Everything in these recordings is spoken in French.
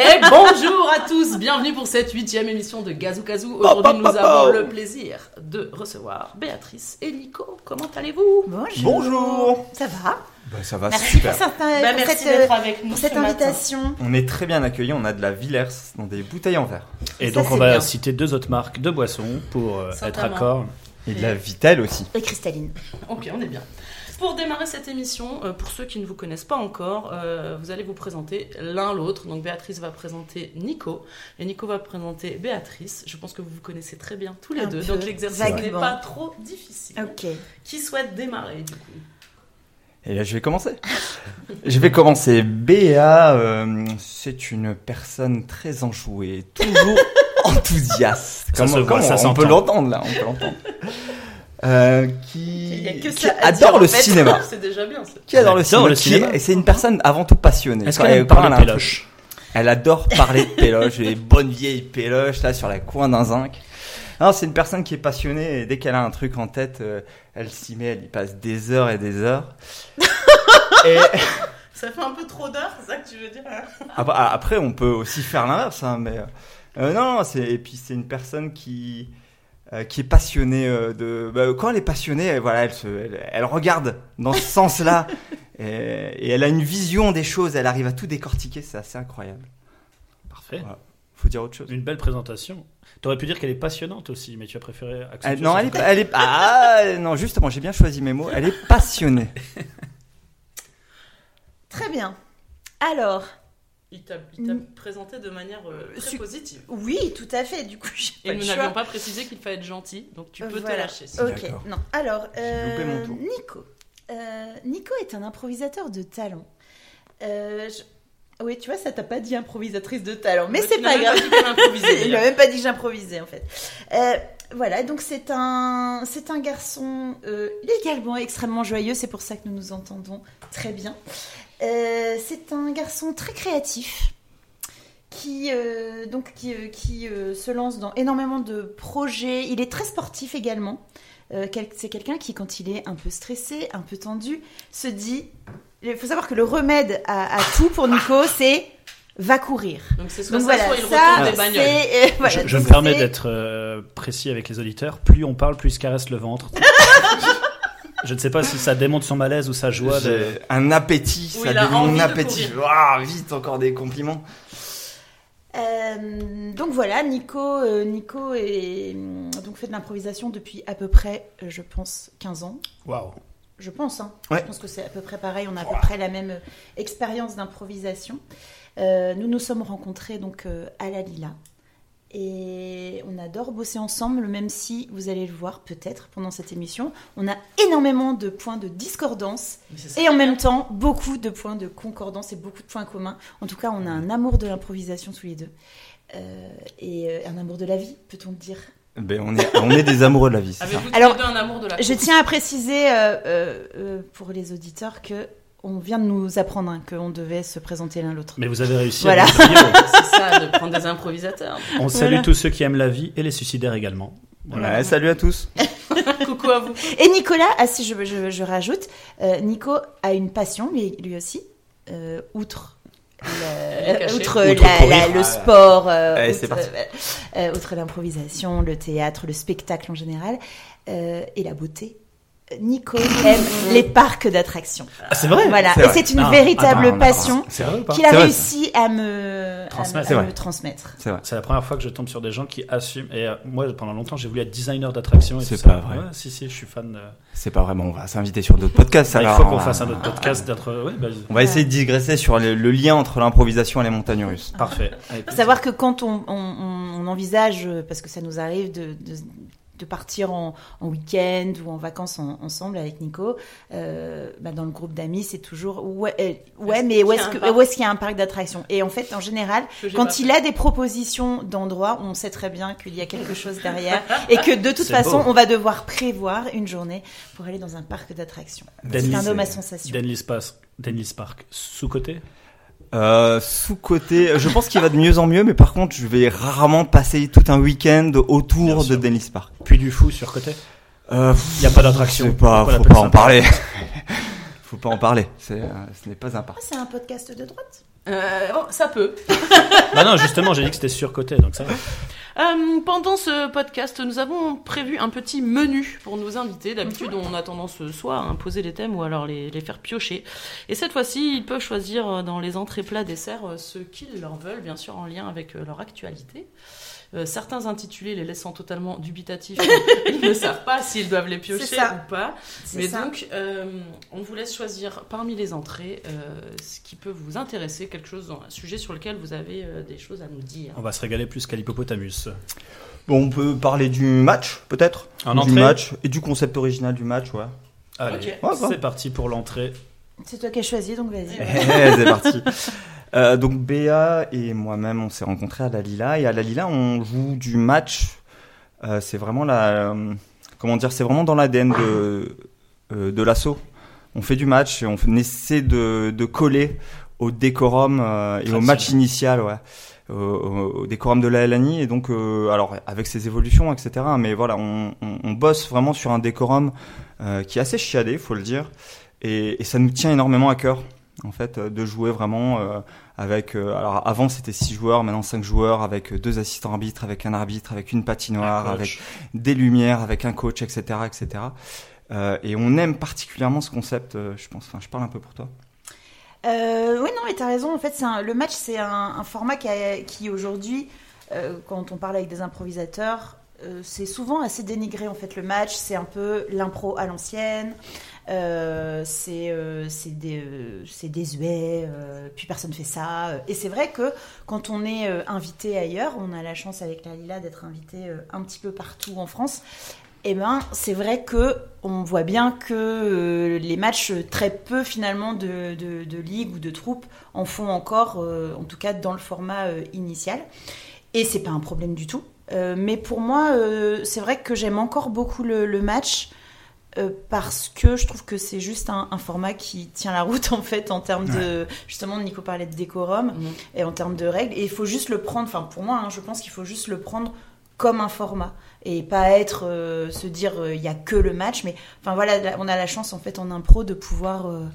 Et bonjour à tous, bienvenue pour cette huitième émission de Gazou Kazou. Aujourd'hui, nous avons le plaisir de recevoir Béatrice et Nico. Comment allez-vous? Bonjour. Bonjour. Ça va? Bah, ça va Merci super. pour, cette, Bah, pour Merci cette, d'être euh, avec nous pour cette ce matin. invitation. On est très bien accueillis, on a de la Villers dans des bouteilles en verre. Et Ça, donc on va bien. citer deux autres marques de boissons pour euh, être accord. Et de la Vitel aussi. Et cristalline. Ok, on est bien. Pour démarrer cette émission, euh, pour ceux qui ne vous connaissent pas encore, euh, vous allez vous présenter l'un l'autre. Donc Béatrice va présenter Nico et Nico va présenter Béatrice. Je pense que vous vous connaissez très bien tous les Un deux, peu, donc l'exercice n'est pas trop difficile. Ok. Qui souhaite démarrer du coup? Et là, je vais commencer. je vais commencer. Béa, euh, c'est une personne très enjouée, toujours enthousiaste. Ça se voit, comme ça on, on peut l'entendre là, on peut l'entendre. Euh, qui, ça adore dire, le fait. cinéma. C'est déjà bien ça. Qui adore le cinéma. qui est- Et c'est une personne avant tout passionnée. Est-ce qu'elle un truc- péloche Elle adore parler de péloche, les bonnes vieilles péloches là sur la coin d'un zinc. Non, c'est une personne qui est passionnée et dès qu'elle a un truc en tête, euh, elle s'y met, elle y passe des heures et des heures. et Ça fait un peu trop d'heures, c'est ça que tu veux dire hein? Après, après, on peut aussi faire l'inverse, hein, mais euh, euh, non, non, c'est et puis c'est une personne qui euh, qui est passionnée euh, de. bah, quand elle est passionnée, elle, voilà, elle se, elle, elle regarde dans ce sens-là et, et elle a une vision des choses. Elle arrive à tout décortiquer, c'est assez incroyable. Parfait. Voilà. Faut dire autre chose. Une belle présentation. T'aurais pu dire qu'elle est passionnante aussi, mais tu as préféré accentuer Elle- non, elle le est, elle est, ah, non, justement, j'ai bien choisi mes mots. Elle est passionnée. Très bien. Alors, Il t'a Mm. présenté de manière euh, très Su- positive. oui, tout à fait. Du coup, Et nous n'avions pas précisé qu'il fallait être gentil, donc tu peux te Voilà. lâcher. si- Ok. Non. Alors, mon tour. Nico. Euh, Nico est un improvisateur de talent. Euh, je- Oui, tu vois, ça t'a pas dit improvisatrice de talent, mais c'est pas grave. Il a même pas dit que j'improvisais en fait. Voilà, donc c'est un, c'est un garçon euh, légalement extrêmement joyeux, c'est pour ça que nous nous entendons très bien. Euh, c'est un garçon très créatif qui, euh, donc, qui, qui se lance dans énormément de projets. Il est très sportif également. C'est quelqu'un qui, quand il est un peu stressé, un peu tendu, se dit... Il faut savoir que le remède à tout pour Nico, c'est va courir. Donc c'est soit Donc ça, voilà, soit il ça, retourne des bagnoles. c'est... euh, voilà, je je me permets d'être euh, précis avec les auditeurs. Plus on parle, plus il se caresse le ventre. je ne sais pas si ça démontre son malaise ou sa joie. De... Un appétit, Oui, ça mon appétit. vite, encore des compliments. Euh, donc voilà, Nico, euh, Nico est, donc fait de l'improvisation depuis à peu près, euh, je pense, 15 ans. Waouh. Je pense, hein. Ouais. Je pense que c'est à peu près pareil. On a à peu près la même expérience d'improvisation. Euh, nous nous sommes rencontrés donc euh, à la Lila. Et on adore bosser ensemble, même si vous allez le voir peut-être pendant cette émission, on a énormément de points de discordance et en même temps beaucoup de points de concordance et beaucoup de points communs. En tout cas, on a un amour de l'improvisation tous les deux. Euh, et euh, un amour de la vie, peut-on le dire? Ben, on est, on est des amoureux de la vie, ça. Alors, un amour de la Je tiens à préciser euh, euh, euh, pour les auditeurs que on vient de nous apprendre hein, qu'on devait se présenter l'un l'autre. Mais vous avez réussi Voilà. à. C'est ça, de prendre des improvisateurs. On salue Voilà. tous ceux qui aiment la vie et les suicidaires également. Voilà. Ouais, salut à tous. Coucou à vous. Et Nicolas, ah si je, je, je rajoute, euh, Nico a une passion lui, lui aussi, euh, outre. Le- outre Outre la- courir. la- le sport, euh, Allez, outre, l'improvisation, le théâtre, le spectacle en général, euh, et la beauté, Nico aime les parcs d'attractions. Ah, c'est vrai Voilà, et c'est une Ah, véritable attends, passion qu'il a vrai, réussi à me, Transmettre. à C'est me transmettre. La première fois que je tombe sur des gens qui assument. Et euh, moi, pendant longtemps, j'ai voulu être designer d'attraction. et C'est ça. pas vrai. Ouais, si, si, je suis fan. de- C'est pas vraiment, on va s'inviter sur d'autres podcasts. Bah, il faut on qu'on va- fasse un autre podcast d'être. Ouais, bah, On va essayer de digresser sur le, le lien entre l'improvisation et les montagnes russes. Parfait. Allez, Faut savoir que quand on, on- on- on envisage, euh, parce que ça nous arrive de, de- de partir en, en week-end ou en vacances en- ensemble avec Nico, euh, bah, dans le groupe d'amis, c'est toujours ouais, euh, ouais mais où est-ce qu'il y a un parc d'attractions? Et en fait, en général, quand il fait. a des propositions d'endroits, on sait très bien qu'il y a quelque chose derrière et que de toute façon, beau. on va devoir prévoir une journée pour aller dans un parc d'attractions. C'est un homme à c'est- sensation. Denlis Park, sous-côté? Euh, sous-côté, je pense qu'il va de mieux en mieux, mais par contre, je vais rarement passer tout un week-end autour de. Dennis Park. Puis du fou sur côté Euh, Il n'y a pas d'attraction. c'est pas, faut pas en parler. faut pas en parler. C'est, euh, ce n'est pas un parc. Ah, c'est un podcast de droite? Euh, oh, ça peut. Bah non, justement, j'ai dit que c'était surcoté, donc ça va. Euh, pendant ce podcast, nous avons prévu un petit menu pour nos invités. D'habitude, on a tendance euh, soit à imposer les thèmes ou alors les, les faire piocher. Et cette fois-ci, ils peuvent choisir euh, dans les entrées, plats, desserts ce qu'ils leur veulent, bien sûr en lien avec leur actualité. Euh, certains intitulés les laissant totalement dubitatifs, ils ne savent pas s'ils doivent les piocher ou pas. Mais ça. donc, euh, on vous laisse choisir parmi les entrées euh, ce qui peut vous intéresser, quelque chose, un sujet sur lequel vous avez euh, des choses à nous dire. On va se régaler plus qu'à l'hippopotamus. Bon, on peut parler du match, peut-être Du entrée match et du concept original du match, ouais. Allez. Ouais, ouais. c'est parti pour l'entrée. C'est toi qui as choisi, donc vas-y. Eh, c'est parti. Euh, donc Béa et moi-même, on s'est rencontrés à la Lila et à la Lila, on joue du match. Euh, c'est vraiment la, euh, comment dire, c'est vraiment dans l'ADN de de l'assaut. On fait du match et on essaie de, de coller au décorum et au match initial, ouais, au, décorum de la LNI et donc alors avec ses évolutions, etc. Mais voilà, on, on, on bosse vraiment sur un décorum qui est assez chiadé, faut le dire, et, et ça nous tient énormément à cœur en fait, de jouer vraiment euh, avec. euh, alors avant c'était six joueurs, maintenant cinq joueurs, avec euh, deux assistants arbitres, avec un arbitre, avec une patinoire, Un avec des lumières, avec un coach, etc., etc. Euh, et on aime particulièrement ce concept. euh, je pense. Enfin, je parle un peu pour toi. Euh, oui, non, mais t'as raison. En fait, un- le match, c'est un, un format qui, qui aujourd'hui, euh, quand on parle avec des improvisateurs, euh, c'est souvent assez dénigré. En fait, le match, c'est un peu l'impro à l'ancienne. Euh, c'est euh, c'est des, euh, c'est désuet, puis personne fait ça. Et c'est vrai que quand on est invité ailleurs, on a la chance avec la Lila d'être invité un petit peu partout en France. Eh ben, c'est vrai que on voit bien que les matchs très peu finalement de, de, ligues ou de troupes en font encore, en tout cas dans le format initial. Et c'est pas un problème du tout. Mais pour moi, c'est vrai que j'aime encore beaucoup le match euh, parce que je trouve que c'est juste un, un format qui tient la route en fait en termes de justement Nico parlait de décorum Mhm. et en termes de règles et il faut juste le prendre. Enfin pour moi, hein, je pense qu'il faut juste le prendre comme un format et pas être euh, se dire euh, il y a que le match mais enfin voilà là, on a la chance en fait en impro de pouvoir euh,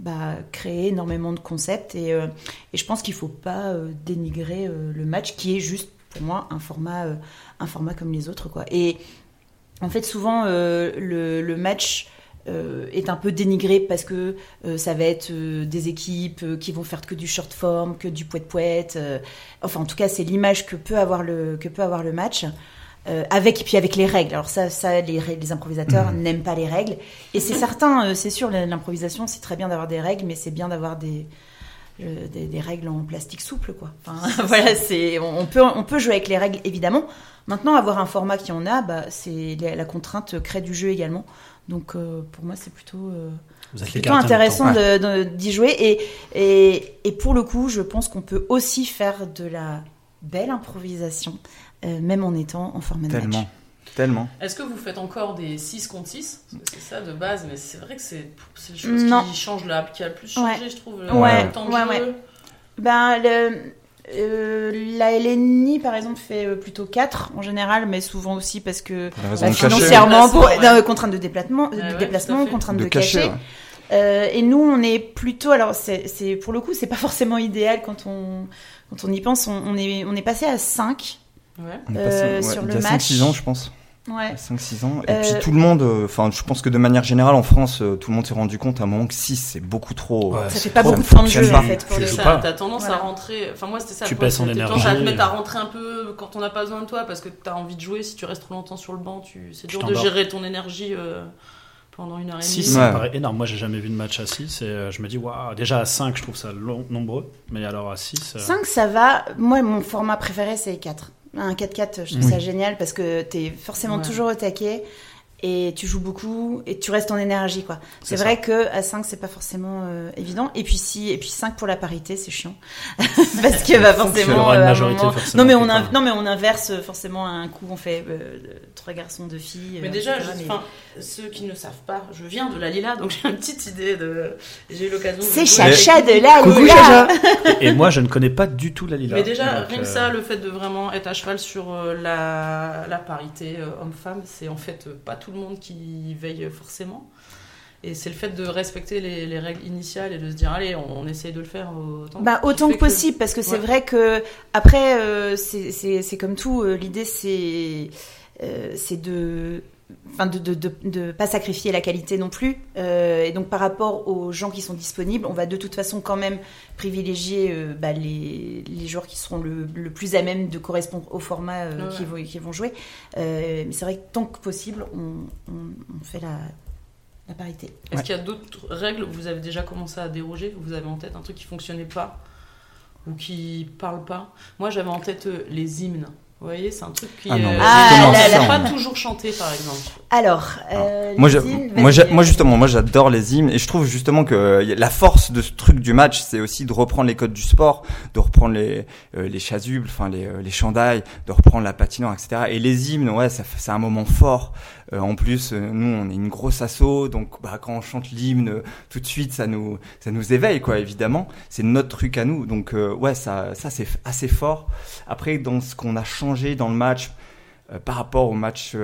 bah, créer énormément de concepts et, euh, et je pense qu'il faut pas euh, dénigrer euh, le match qui est juste pour moi un format euh, un format comme les autres quoi et en fait souvent euh, le, le match euh, est un peu dénigré parce que euh, ça va être euh, des équipes euh, qui vont faire que du short form, que du poète poète. euh, enfin, en tout cas, c'est l'image que peut avoir le que peut avoir le match. Euh, avec et puis avec les règles. Alors ça, ça les, les improvisateurs n'aiment pas les règles. Et c'est certain, euh, c'est sûr, l'improvisation, c'est très bien d'avoir des règles, mais c'est bien d'avoir des, euh, des des règles en plastique souple, quoi. Enfin, voilà, c'est on on peut on peut jouer avec les règles évidemment. Maintenant, avoir un format qui en a, bah, c'est la, la contrainte crée du jeu également. Donc euh, pour moi, c'est plutôt euh, Vous êtes les plutôt intéressant temps. de- de- d'y jouer. Et, et, et pour le coup, je pense qu'on peut aussi faire de la belle improvisation, euh, même en étant en format de match. Tellement. Est-ce que vous faites encore des 6 contre 6 Parce que c'est ça de base, mais c'est vrai que c'est c'est la chose Non. qui change la, qui a le plus changé, je trouve. le- Ouais, temps de ouais, jeu. ouais. Ben, le, euh, la LNI, par exemple, fait euh, plutôt 4 en général, mais souvent aussi parce que Pour la raison bah, financièrement, pour, Déplacement, ouais. non, contrainte de déplacement, Ouais, de déplacement contrainte de, de, cacher. cacher. ouais. Euh, et nous, on est plutôt, alors c'est pour le coup, c'est pas forcément idéal quand on quand on y pense. On, on est on est passé à 5 Ouais. On est Euh, passé, ouais, sur le match. 5-6 ans, je pense. Ouais. 5-6 ans. Et Euh, puis tout le monde, euh, enfin, je pense que de manière générale en France, euh, tout le monde s'est rendu compte à un moment que 6 c'est beaucoup trop. Ouais, euh, Ça fait pas trop, beaucoup de temps de jeu en fait pour joue Ça, pas. T'as tendance Voilà. à rentrer. Enfin, moi, c'était ça. Tu le passes en énergie. tendance à te mettre à rentrer un peu quand on n'a pas besoin de toi parce que t'as envie de jouer. Si tu restes trop longtemps sur le banc, tu... c'est Tu dur de gérer ton énergie euh, pendant une heure et 6, demie. ça Ouais. me paraît énorme. Moi, j'ai jamais vu de match à 6 et euh, je me dis, waouh, déjà à 5, je trouve ça long- nombreux. Mais alors à 6. euh, 5 ça va. Moi, mon format préféré c'est 4. Un 4-4, je trouve Oui. ça génial parce que t'es forcément Ouais. toujours au taquet et tu joues beaucoup et tu restes en énergie quoi. C'est vrai que à 5 c'est pas forcément euh, évident et puis si et puis 5 pour la parité, c'est chiant. parce que bah forcément euh, majorité, moment- forcément, Non mais on parle. non mais on inverse euh, forcément à un coup on fait euh, trois garçons deux filles Mais euh, déjà, etc., je- mais- enfin, ceux qui ne savent pas, je viens de la Lila, donc j'ai une petite idée de. J'ai eu l'occasion de. c'est Chacha de la Lila. Et moi, je ne connais pas du tout la Lila. Mais déjà, Donc, rien que euh, ça, le fait de vraiment être à cheval sur euh, la, la parité euh, homme-femme, c'est en fait euh, pas tout le monde qui veille forcément. Et c'est le fait de respecter les, les règles initiales et de se dire, allez, on, on essaye de le faire autant, Bah, autant que possible, parce que c'est Ouais. vrai que après, euh, c'est comme tout. euh, L'idée, c'est euh, c'est de, enfin, de, de, de, de pas sacrifier la qualité non plus. Euh, et donc, par rapport aux gens qui sont disponibles, on va de toute façon quand même privilégier euh, bah, les, les joueurs qui seront le, le plus à même de correspondre au format euh, Ouais. qui, vont, qui vont jouer. Euh, mais c'est vrai que tant que possible, on, on, on fait la, la parité. Est-ce Ouais. qu'il y a d'autres règles? Où vous avez déjà commencé à déroger? Vous avez en tête un truc qui fonctionnait pas ou qui parle pas? Moi, j'avais en tête les hymnes. Vous voyez, c'est un truc qui Ah non, euh, Ah là. on- pas toujours chanté, par exemple. Alors, euh, Moi, les je- hymnes, moi, moi, justement, moi j'adore les hymnes et je trouve justement que euh, la force de ce truc du match, c'est aussi de reprendre les codes du sport, de reprendre les euh, les chasubles, enfin les euh, les chandails, de reprendre la patinoire, etc. Et les hymnes, ouais, ça fait- c'est un moment fort. Euh, en plus, euh, nous, on est une grosse asso, donc bah, quand on chante l'hymne, euh, tout de suite, ça nous ça nous éveille, quoi. Évidemment, c'est notre truc à nous. Donc ouais, ça ça c'est assez fort. Après, dans ce qu'on a changé dans le match par rapport au match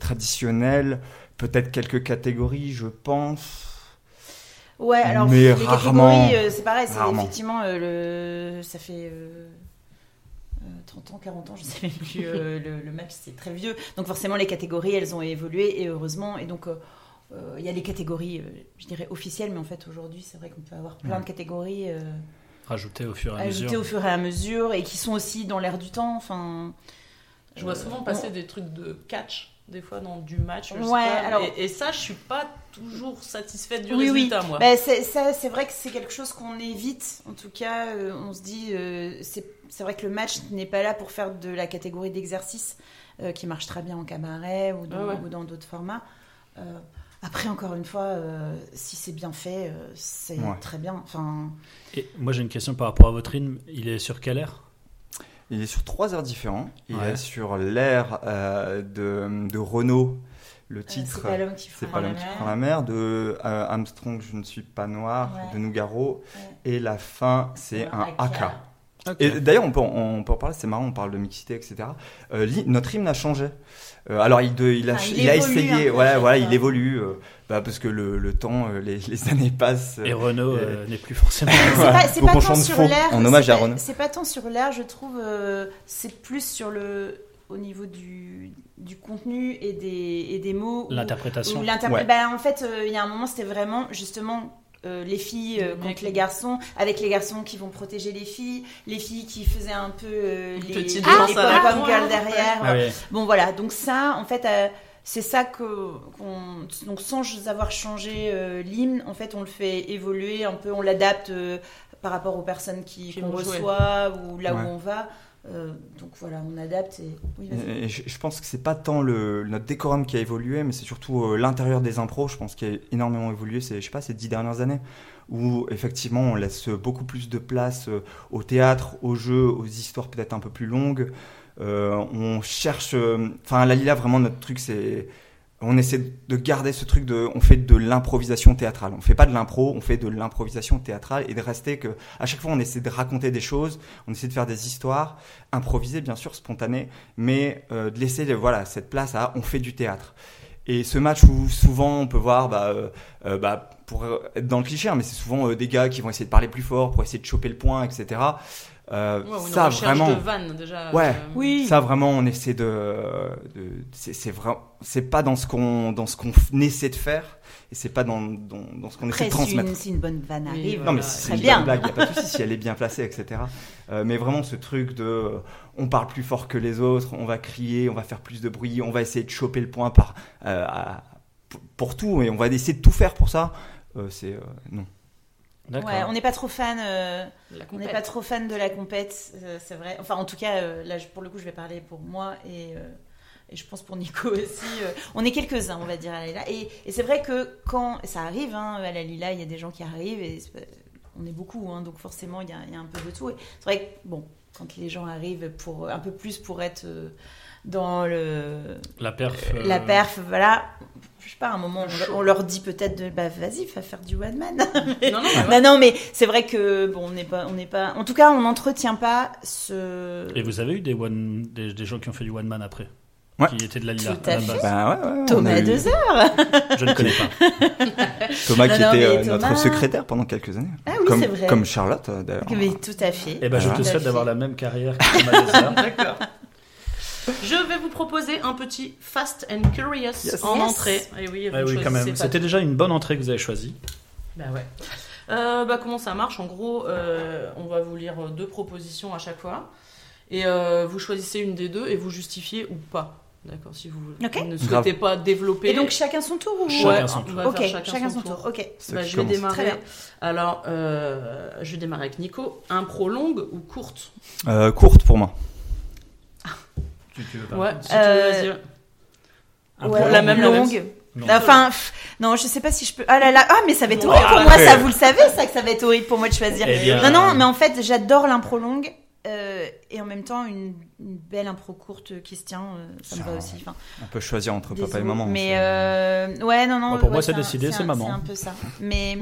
traditionnel, peut-être quelques catégories, je pense. Ouais, alors Mais les rarement. catégories, euh, c'est pareil, c'est effectivement euh, le, ça fait euh, 30 ans, 40 ans, je sais même plus. euh, le, le match, c'est très vieux. Donc forcément, les catégories, elles ont évolué et heureusement. Et donc, euh, euh, il y a les catégories, euh, je dirais officielles, mais en fait, aujourd'hui, c'est vrai qu'on peut avoir plein Ouais. de catégories euh, Rajouter au fur et à ajoutées mesure. au fur et à mesure et qui sont aussi dans l'air du temps. Enfin, Je vois euh, souvent passer des trucs de catch, des fois, dans du match. je sais Ouais, pas, alors- et, et ça, je suis pas toujours satisfaite du Oui, oui. résultat, moi. Bah, c'est, ça, c'est vrai que c'est quelque chose qu'on évite. En tout cas, euh, on se dit, euh, c'est, c'est vrai que le match n'est pas là pour faire de la catégorie d'exercice euh, qui marche très bien en cabaret ou dans, Ah ouais. d'autres formats. Euh, après, encore une fois, euh, si c'est bien fait, euh, c'est Ouais. très bien. Enfin, Et moi j'ai une question par rapport à votre rythme. Il est sur quelle heure? Il est sur trois heures différents. Il Ouais. est sur l'ère euh, de, de Renault, le euh, titre. c'est pas l'homme qui C'est pas la l'homme qui mer. prend la mer, de euh, Armstrong, je ne suis pas noir, Ouais. de Nougaro. Ouais. Et la fin, c'est un AK. AK. Et d'ailleurs, on peut, on peut en parler, c'est marrant, on parle de mixité, etc. Euh, notre hymne a changé. Euh, alors, il, de- il a, Enfin, il il a évolue essayé, voilà, voilà, il évolue, euh, bah, parce que le, le temps, euh, les, les années passent. Et Renault Euh, euh, n'est plus forcément. C'est pas, Donc pas on tant sur l'air. en hommage à Renaud. C'est pas tant sur l'air, je trouve. euh, c'est plus sur le, au niveau du, du contenu et des, et des mots. L'interprétation. Ouais. bah, en fait, euh, il y a un moment, c'était vraiment justement. Euh, les filles euh, Les contre mecs. les garçons, avec les garçons qui vont protéger les filles, les filles qui faisaient un peu euh, les, petite les la pom-pom con, girls derrière. Ah. Bon voilà, donc ça, en fait, euh, c'est ça que, qu'on, donc sans avoir changé euh, l'hymne, en fait, on le fait évoluer un peu, on l'adapte euh, par rapport aux personnes qui, qu'on reçoit ou là Ouais. où on va. Euh, donc voilà, on adapte et oui, je, pense que c'est pas tant le, notre décorum qui a évolué, mais c'est surtout euh, l'intérieur des impros, je pense, qui a énormément évolué, c'est, je sais pas, ces dix dernières années, où effectivement on laisse beaucoup plus de place euh, au théâtre, aux jeux, aux histoires peut-être un peu plus longues. Euh, on cherche, enfin, la Lila, vraiment, notre truc, c'est. On essaie de garder ce truc de, on fait de l'improvisation théâtrale. On fait pas de l'impro, on fait de l'improvisation théâtrale et de rester que, à chaque fois, on essaie de raconter des choses, on essaie de faire des histoires, improvisées, bien sûr, spontanées, mais euh, de laisser, voilà, cette place à, on fait du théâtre. Et ce match où souvent on peut voir, bah, euh, euh, bah, pour être dans le cliché, hein, mais c'est souvent euh, des gars qui vont essayer de parler plus fort pour essayer de choper le point, etc. Euh, Ouais, ou une ça vraiment, de vanne, déjà. Ouais. euh, Oui. ça vraiment, on essaie de, de c'est, c'est vraiment, c'est pas dans ce qu'on, dans ce qu'on essaie de faire, et c'est pas dans, dans, dans ce qu'on essaie de si transmettre. une, si une bonne vanne Oui, arrive, voilà. Non, mais Voilà, si c'est une bien. bonne blague, il a pas de souci si elle est bien placée, etc. Euh, mais vraiment ce truc de, euh, on parle plus fort que les autres, on va crier, on va faire plus de bruit, on va essayer de choper le point par, euh, à- pour- pour tout, et on va essayer de tout faire pour ça. Euh, c'est euh, non. Ouais, on n'est pas trop fan. euh, on n'est pas trop fan de la compète, euh, c'est vrai. Enfin, en tout cas, euh, là, pour le coup, je vais parler pour moi et, euh, et je pense pour Nico aussi. euh, on est quelques-uns, on va dire, à la Lila. Et, et c'est vrai que quand ça arrive, hein, à la Lila, il y a des gens qui arrivent et on est beaucoup, hein, donc forcément, il y, a, il y a un peu de tout. Et c'est vrai que, bon, quand les gens arrivent pour un peu plus pour être euh, dans le, La perf. euh, la perf, voilà. Je sais pas, à un moment, on, on leur dit peut-être de, bah vas-y, va faire du one man. Non, non, mais Bah non, mais c'est vrai que bon, on n'est pas, on n'est pas. En tout cas, on n'entretient pas ce. Et vous avez eu des, one... des, des gens qui ont fait du one man après Ouais. qui était de la Lila Tout à fait. Bah ouais, ouais, on Thomas a eu Dezer. Je ne connais pas. Thomas Non, qui non, était mais euh, Thomas- notre secrétaire pendant quelques années. Ah oui, comme, c'est vrai. Comme Charlotte euh, d'ailleurs. Oui, tout à fait. Eh ben, je Voilà. te souhaite d'avoir la même carrière que Thomas Dezer. D'accord. Je vais vous proposer un petit Fast and Curious Yes. en Yes. entrée. Et oui, Ouais, oui, quand choisissez même. pas C'était déjà une bonne entrée que vous avez choisie. Bah ouais. Euh, bah comment ça marche? En gros, euh, on va vous lire deux propositions à chaque fois. Et euh, vous choisissez une des deux et vous justifiez ou pas. D'accord Si vous ne souhaitez pas développer. Et donc chacun son tour ou Chacun Ouais, son on tour. va Ok, faire chacun, son tour. Ok. Bah, je vais commence. démarrer. Très bien. Alors, euh, je vais démarrer avec Nico. Impro longue ou courte? Euh, courte pour moi. Tu, tu veux pas Ouais, si tu Euh, veux. Un Ouais, la même, longue. Non. Enfin, pff, non, je sais pas si je peux. Ah là là, ah mais ça va être horrible pour moi, après. ça vous le savez, ça que ça va être horrible pour moi de choisir. Eh bien, Non, non, mais en fait, j'adore l'impro longue euh, et en même temps une, une belle impro courte qui se tient, euh, ça me va aussi. Enfin, On peut choisir entre papa et maman. Mais euh, ouais, non, non. Pour ouais, moi, c'est décidé, c'est maman. C'est un peu ça. Mais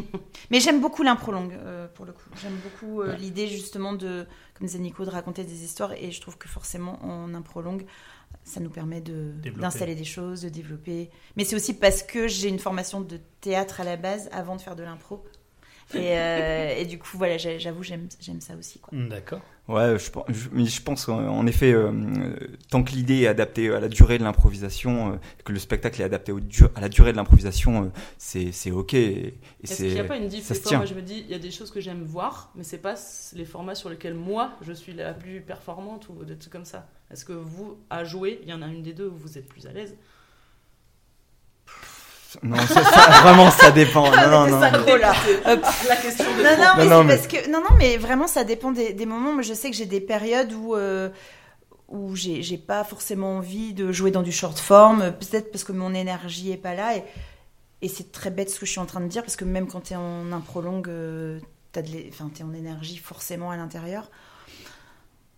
mais j'aime beaucoup l'impro longue euh, pour le coup. J'aime beaucoup euh, Ouais. l'idée justement de, comme disait Nico, de raconter des histoires et je trouve que forcément en impro longue. Ça nous permet de d'installer des choses, de développer. Mais c'est aussi parce que j'ai une formation de théâtre à la base avant de faire de l'impro. Et, euh, et du coup, voilà, j'avoue, j'aime j'aime ça aussi. Quoi. D'accord. Ouais, je, pense- je- mais je pense en effet, euh, tant que l'idée est adaptée à la durée de l'improvisation, euh, que le spectacle est adapté au à la durée de l'improvisation, euh, c'est c'est ok. Et, et Est-ce qu'il n'y a pas une diff ça Des se fois, tient. moi, je me dis, il y a des choses que j'aime voir, mais c'est pas les formats sur lesquels moi, je suis la plus performante ou des trucs comme ça. Est-ce que vous, à jouer, il y en a une des deux où vous êtes plus à l'aise? Non, ça, ça- vraiment ça dépend. Non, non, non. ça non. gros, là. Hop. La question de Non, non, mais Non, non, c'est mais- parce que non, non, mais vraiment, ça dépend des, des moments. Moi, je sais que j'ai des périodes où euh, où j'ai pas forcément envie de jouer dans du short form, peut-être parce que mon énergie est pas là. Et, et c'est très bête ce que je suis en train de dire parce que même quand t'es en impro longue, euh, t'es en énergie forcément à l'intérieur.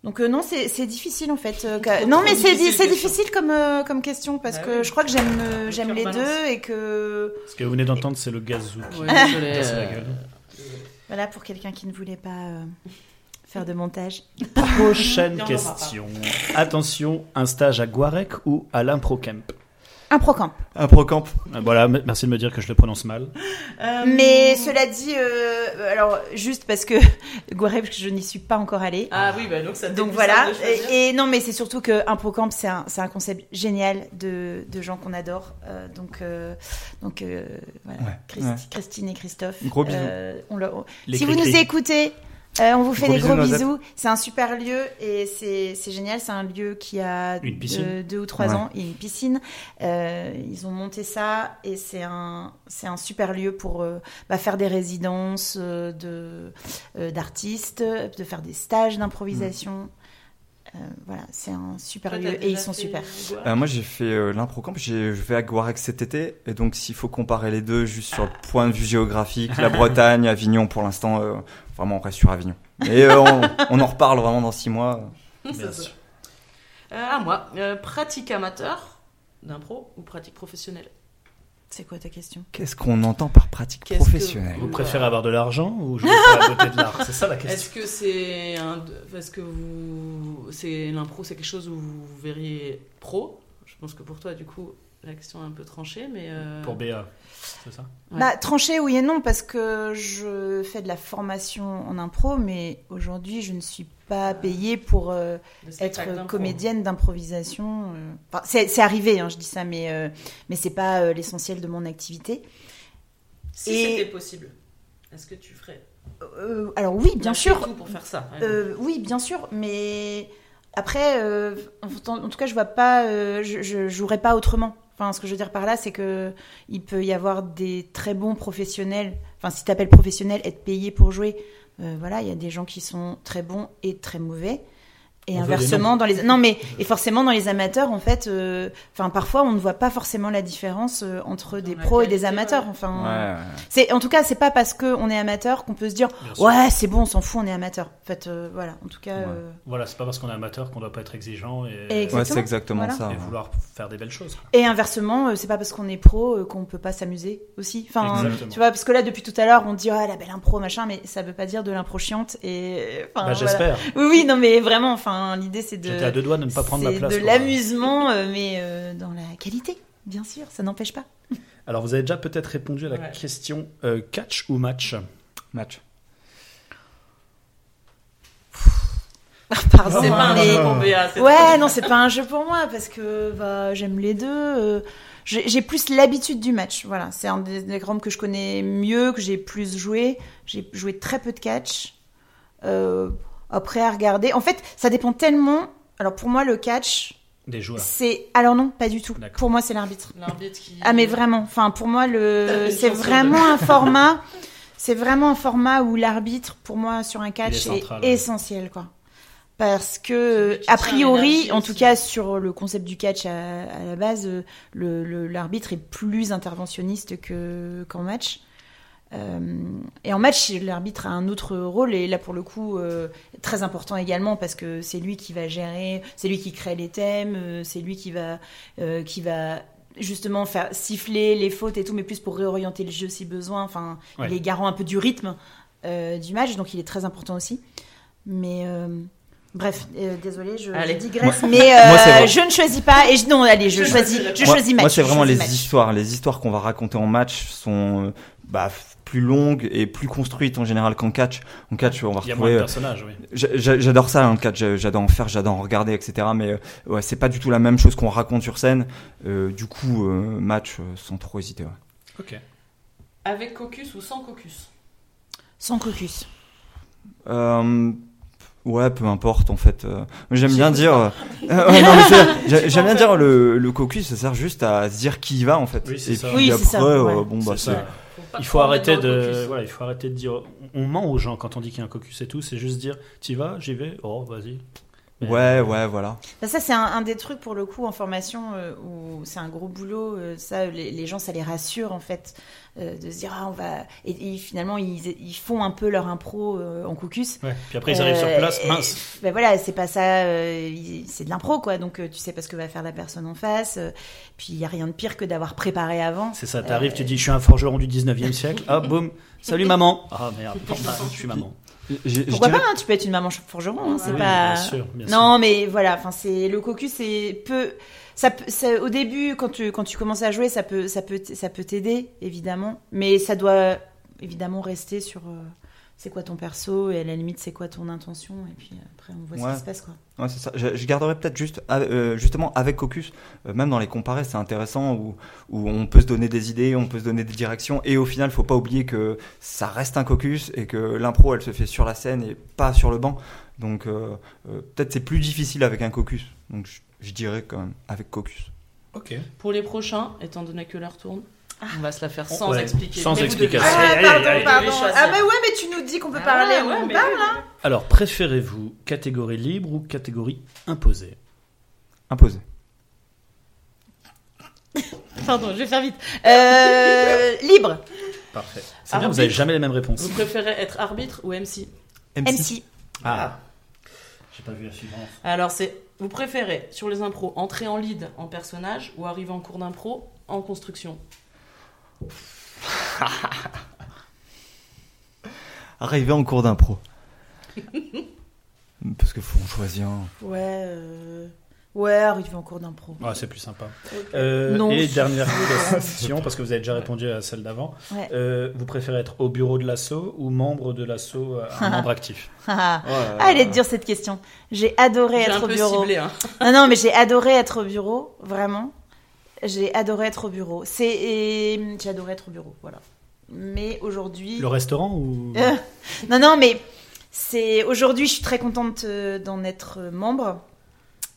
Donc euh, non, c'est c'est difficile en fait. euh, non, mais c'est difficile difficile comme euh, comme question parce Bah que oui. je crois que j'aime les balance. deux et que Ce que vous venez d'entendre, c'est le gazou. Ouais, désolé, Casser la gueule. voilà pour quelqu'un qui ne voulait pas euh, faire de montage. Prochaine question. Attention, un stage à Guarec ou à l'impro camp? Un procamp. Un procamp. Euh, Voilà, merci de me dire que je le prononce mal. euh, Mais cela dit, euh, alors juste parce que Guareb, je n'y suis pas encore allée. Ah oui, bah donc ça Donc fait voilà. Et, et non, mais c'est surtout que un procamp, c'est un, c'est un concept génial de, de gens qu'on adore. Euh, donc euh, donc euh, voilà. Ouais, Christi- ouais. Christine et Christophe. Gros bisous. euh, on si vous nous écoutez, euh, on vous fait Gros des gros bisous. C'est un super lieu et c'est génial. C'est un lieu qui a deux, deux ou trois Ouais. ans. A une piscine. Euh, ils ont monté ça et c'est un super lieu pour euh, bah, faire des résidences de d'artistes, de faire des stages d'improvisation. Euh, voilà, c'est un super Toi, lieu et ils sont super. Euh, moi j'ai fait euh, l'improcamp, je vais à Guarec cet été, et donc s'il faut comparer les deux juste sur le point de vue géographique, la Bretagne, Avignon pour l'instant, euh, vraiment on reste sur Avignon. Et euh, on, on en reparle vraiment dans six mois. Bien sûr. Euh, à moi, Euh, pratique amateur d'impro ou pratique professionnelle? C'est quoi ta question? Qu'est-ce qu'on entend par pratique Qu'est-ce que- professionnelle? Vous préférez avoir de l'argent ou jouer pour la beauté de l'art? C'est ça la question. Est-ce que c'est un, est-ce que vous, c'est l'impro, c'est quelque chose où vous verriez pro? Je pense que pour toi, du coup, la question est un peu tranchée, mais euh, Pour BA, c'est ça? Ouais. Bah, tranché oui et non, parce que je fais de la formation en impro, mais aujourd'hui, je ne suis pas payée pour euh, être comédienne d'improvisation. euh. Enfin, c'est arrivé, hein, je dis ça, mais, euh, mais c'est pas euh, l'essentiel de mon activité. Si Et- c'était possible, est-ce que tu ferais? Alors oui, bien sûr. tout pour faire ça. oui, bien sûr, mais après, en, en tout cas, je vois pas, je, je jouerais pas autrement. Enfin, ce que je veux dire par là, c'est que il peut y avoir des très bons professionnels. Enfin, si t'appelles professionnel, être payé pour jouer, voilà, il y a des gens qui sont très bons et très mauvais. Et On inversement, dans les non mais et forcément dans les amateurs en fait, euh, enfin parfois on ne voit pas forcément la différence euh, entre des pros et des amateurs. ouais. Enfin, Ouais, ouais. c'est en tout cas c'est pas parce que on est amateur qu'on peut se dire Bien. Ouais, c'est bon, on s'en fout, on est amateur. En fait, euh, voilà, en tout cas. Ouais. euh, Voilà, c'est pas parce qu'on est amateur qu'on doit pas être exigeant et, Exactement. Ouais, c'est exactement Voilà. ça. et vouloir faire des belles choses. quoi. Et inversement, euh, c'est pas parce qu'on est pro euh, qu'on peut pas s'amuser aussi. Enfin, Exactement. tu vois, parce que là, depuis tout à l'heure, on dit ah la belle impro machin, mais ça veut pas dire de l'impro chiante. Et enfin, Bah, voilà. J'espère. Oui, oui, non, mais vraiment, enfin, Enfin, l'idée c'est de. J'étais à deux doigts de ne pas prendre ma c'est place. de l'amusement, euh, mais euh, dans la qualité, bien sûr, ça n'empêche pas. Alors, vous avez déjà peut-être répondu à la Ouais. question euh, catch ou match? Match. Pardon. C'est pas un jeu pour Béa. Ouais, non, c'est pas un jeu pour moi parce que bah, j'aime les deux. J'ai j'ai plus l'habitude du match. Voilà, c'est un des, des grands que je connais mieux, que j'ai plus joué. J'ai joué très peu de catch. Euh, après à regarder, en fait, ça dépend tellement. Alors pour moi, le catch, Des joueurs. c'est alors non, pas du tout. Pour moi, c'est l'arbitre. L'arbitre qui. Ah mais vraiment, enfin pour moi le c'est vraiment un format c'est vraiment un format où l'arbitre pour moi sur un catch est est, central, ouais. essentiel quoi. Parce que a priori en tout cas sur le concept du catch à, à la base le le- l'arbitre est plus interventionniste que qu'en match. Euh, et en match, l'arbitre a un autre rôle et là pour le coup euh, très important également parce que c'est lui qui va gérer, c'est lui qui crée les thèmes, euh, c'est lui qui va euh, qui va justement faire siffler les fautes et tout, mais plus pour réorienter le jeu si besoin. Enfin, Ouais. il est garant un peu du rythme euh, du match, donc il est très important aussi. Mais euh, bref, euh, désolé, je, Allez. je digresse, mais euh, Moi, je ne choisis pas. Et je, non, allez, je, Je choisis, choisis. je moi, choisis match. moi, c'est vraiment les match. histoires. Les histoires qu'on va raconter en match sont bah, plus longues et plus construites en général qu'en catch. En catch, on va Il y a moins retrouver. de euh, personnages, oui. j'a- j'a- J'adore ça, hein, le catch. J'a- J'adore en faire, j'adore en regarder, etc. Mais euh, ouais, c'est pas du tout la même chose qu'on raconte sur scène. Euh, du coup, euh, match euh, sans trop hésiter. ouais. Ok. Avec caucus ou sans caucus? Sans caucus. Euh, ouais, peu importe en fait. Euh, J'aime bien dire. euh, ouais, J'aime bien dire le, le caucus, ça sert juste à se dire qui y va en fait. Oui, c'est Et ça. puis Oui, après, ça, euh, ouais. bon bah C'est Il faut arrêter de, voilà, il faut arrêter de dire, on ment aux gens quand on dit qu'il y a un caucus et tout, c'est juste dire, t'y vas, j'y vais, oh vas-y. Mais- Ouais, ouais, voilà. Ça, c'est un, un des trucs pour le coup en formation euh, où c'est un gros boulot. euh, ça, les, les gens, ça les rassure en fait euh, de se dire ah on va et, et finalement ils, ils font un peu leur impro euh, en caucus. Ouais. Puis après ils arrivent sur Euh, place, et- mince. Ben voilà, c'est pas ça, euh, c'est de l'impro quoi. Donc euh, tu sais pas ce que va faire la personne en face. euh, puis il y a rien de pire que d'avoir préparé avant. C'est ça, t'arrives, tu dis, je suis un forgeron du 19e siècle, ah boum, salut maman. Ah merde, bah, je suis maman. Je Pourquoi dirais- pas hein, Tu peux être une maman forgeron, hein, c'est Oui, pas. bien sûr, bien sûr. Non, mais voilà, enfin c'est le caucus, c'est peu. Ça, au début, quand tu quand tu commences à jouer, ça peut ça peut ça peut t'aider évidemment, mais ça doit évidemment rester sur euh, c'est quoi ton perso et à la limite c'est quoi ton intention et puis après on voit ce qui se passe quoi. Ouais, c'est ça. Je, je garderais peut-être juste, euh, justement, avec Caucus, euh, même dans les comparés, c'est intéressant où, où on peut se donner des idées, on peut se donner des directions, et au final, faut pas oublier que ça reste un Caucus et que l'impro, elle se fait sur la scène et pas sur le banc. Donc, euh, euh, peut-être c'est plus difficile avec un Caucus. Donc, je, je dirais quand même avec Caucus. Ok. Pour les prochains, étant donné que l'heure tourne, on va se la faire sans Ouais, expliquer. sans Mais explication. allez. pardon. Vous devez Ah mais ouais, mais tu nous dis qu'on peut Ah parler, ouais, on mais parle. oui, Alors, préférez-vous catégorie libre ou catégorie imposée? Imposé. Pardon, je vais faire vite. Euh, libre, Parfait. C'est bien, vous Arbitre. avez jamais les mêmes réponses. Vous préférez être arbitre ou MC MC. Ah, j'ai pas vu la suivante. Alors, c'est vous préférez sur les impros entrer en lead en personnage ou arriver en cours d'impro en construction? Arriver en cours d'impro. Parce qu'il faut en choisir un. Ouais, euh... ouais, arriver en cours d'impro. Ah, c'est plus sympa. Euh, Non, et c'est- dernière question, parce que vous avez déjà répondu à celle d'avant. Ouais. Euh, vous préférez être au bureau de l'assaut ou membre de l'assaut, euh, un membre actif? Ah, elle est dure cette question. J'ai adoré J'ai être un au peu bureau. ciblé. Hein. Non, non, mais j'ai adoré être au bureau, vraiment. J'ai adoré être au bureau. C'est, j'ai adoré être au bureau, voilà. Mais aujourd'hui, Le restaurant ou Euh, non, non, mais c'est aujourd'hui, je suis très contente euh, d'en être membre.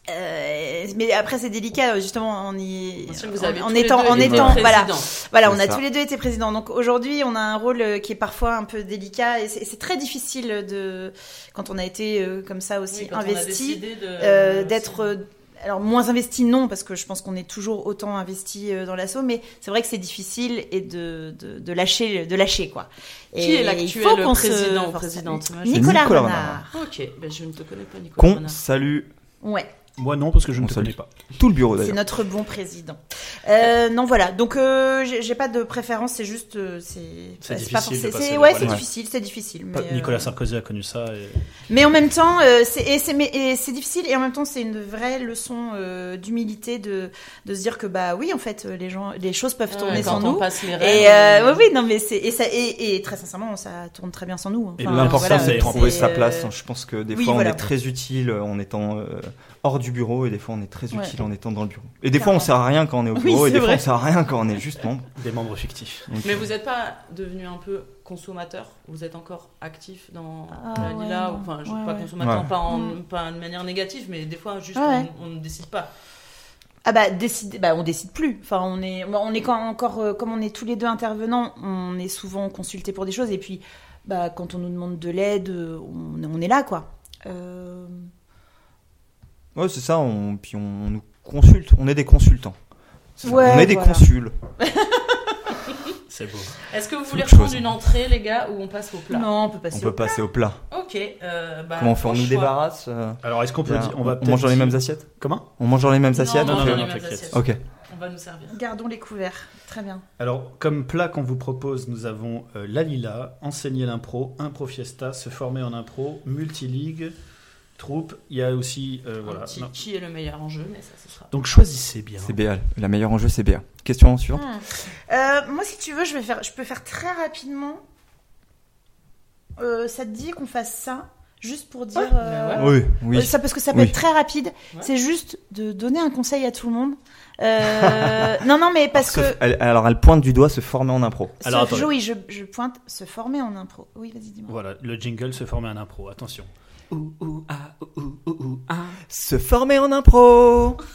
Euh, mais après, c'est délicat, justement, on y, vous en- avez étant, en étant, voilà, voilà, on a ça. tous les deux été présidents. Donc aujourd'hui, on a un rôle euh, qui est parfois un peu délicat et c'est très difficile de, quand on a été euh, comme ça aussi Oui, investi, euh, d'être euh, alors moins investi non parce que je pense qu'on est toujours autant investi euh, dans l'assaut mais c'est vrai que c'est difficile et de, de, de lâcher de lâcher quoi. Qui Et est il l'actuel se président présidente je- Nicolas, Nicolas Renard. Ok, ben je ne te connais pas, Nicolas. Qu'on salue. ouais Moi non, parce que je ne On te connais pas. Tout le bureau C'est d'ailleurs. notre bon président. Euh, non, voilà. Donc, euh, j'ai pas de préférence. C'est juste, euh, c'est. C'est pas difficile c'est- Ouais, c'est difficile, c'est difficile. Mais, euh, Nicolas Sarkozy a connu ça. Et... Mais en même temps, euh, c'est c'est c'est difficile et en même temps c'est une vraie leçon euh, d'humilité de de se dire que bah oui en fait les gens les choses peuvent tourner Ouais, sans quand on nous. passe les règles. Et euh, oui oui non mais c'est et ça et, et très sincèrement ça tourne très bien sans nous. Et Enfin, L'important, voilà, c'est de c'est- trouver c'est, sa place. Je pense que des oui, fois, voilà. on est très utile en étant euh, hors du bureau et des fois, on est très Ouais. utile en étant dans le bureau. Et des fois, on sert à rien quand on est au Oui, bureau et des fois, on sert à rien quand on est juste membre. Des membres fictifs. Donc, Mais euh, vous n'êtes pas devenu un peu consommateur? Vous êtes encore actif dans Ah, la Lila ouais, ou- Enfin, je ouais, pas ouais. consommateur, Ouais. pas, en, Mm. pas de manière négative, mais des fois, juste, Ouais. on, on ne décide pas. Ah bah décider, bah on décide plus. Enfin on est, on est quand encore euh, comme on est tous les deux intervenants, on est souvent consultés pour des choses et puis bah quand on nous demande de l'aide, euh, on, on est là quoi. Euh, Ouais, c'est ça. On, puis on, nous consulte. On est des consultants. Ouais, on est des voilà. consuls. C'est beau. Est-ce que vous voulez chose. reprendre une entrée, les gars, ou on passe au plat? Non, on peut passer. On peut passer au plat. Ok. euh, bah, Comment on fait On nous débarrasse euh, Alors, est-ce qu'on peut dire. On, va on mange dans les mêmes assiettes? Comment? On mange dans les mêmes Non, assiettes non, on non, assiettes. Ok. On va nous servir. Gardons les couverts. Très bien. Alors, comme plat qu'on vous propose, nous avons euh, la Lila, enseigner l'impro, impro fiesta, se former en impro, multiligue, troupe. Il y a aussi. euh, voilà. petit qui est le meilleur en jeu, mais ça, ce sera. Donc, choisissez bien. C'est BA. La meilleure en jeu, c'est BA. Question suivante. Euh, moi, si tu veux, je vais faire. Je peux faire très rapidement. Euh, ça te dit qu'on fasse ça, juste pour dire. euh, Ouais. Oui, oui. Euh, Ça, parce que ça peut Oui. être très rapide. Ouais. C'est juste de donner un conseil à tout le monde. Euh, non, non, mais parce Se- que. elle- alors, elle pointe du doigt se former en impro. Alors, attendez. oui, je, je pointe se former en impro. Oui, vas-y, dis-moi. Voilà, le jingle se former en impro. Attention. Ouh, ouh, ah, ouh, ouh, ouh, ouh, ah. Se former en impro.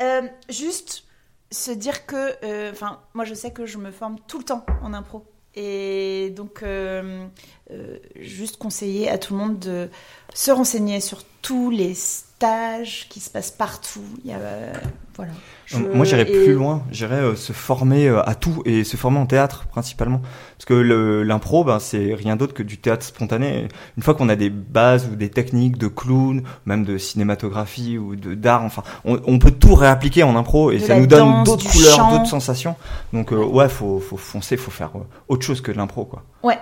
Euh, juste se dire que, euh, enfin, moi je sais que je me forme tout le temps en impro. Et donc, euh, euh, juste conseiller à tout le monde de se renseigner sur tous les stages qui se passent partout. Il y a, euh, voilà. Je- Moi, j'irais et- plus loin. J'irais euh, se former euh, à tout et se former en théâtre principalement. Parce que l'impro, ben, c'est rien d'autre que du théâtre spontané. Une fois qu'on a des bases ou des techniques de clown, même de cinématographie ou de d'art, enfin, on, on peut tout réappliquer en impro et De ça nous donne d'autres couleurs, d'autres sensations. Donc, euh, ouais, faut, faut foncer, faut faire euh, autre chose que de l'impro, quoi. Ouais,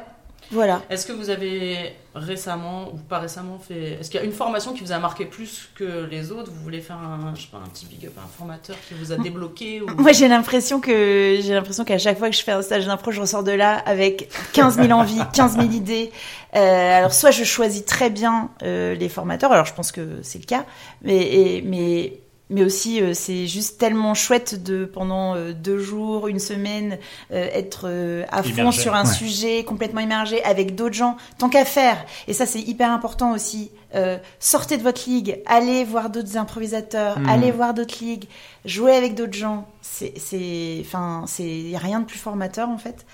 voilà. Est-ce que vous avez récemment, ou pas récemment, fait. Est-ce qu'il y a une formation qui vous a marqué plus que les autres? Vous voulez faire un, je sais pas, un petit big up à un formateur qui vous a débloqué ou... Moi, j'ai l'impression que j'ai l'impression qu'à chaque fois que je fais un stage d'impro, je ressors de là avec 15 000 envies, 15 000 idées. Euh, alors, soit je choisis très bien euh, les formateurs, alors je pense que c'est le cas, mais et- mais mais aussi euh, c'est juste tellement chouette de pendant euh, deux jours, une semaine, euh, être euh, à fond Immergé. sur un Ouais. sujet complètement immergé avec d'autres gens, tant qu'à faire. Et ça, c'est hyper important aussi. Euh, sortez de votre ligue, allez voir d'autres improvisateurs, Mhm. allez voir d'autres ligues, jouer avec d'autres gens. C'est, c'est, enfin, c'est, y a rien de plus formateur en fait.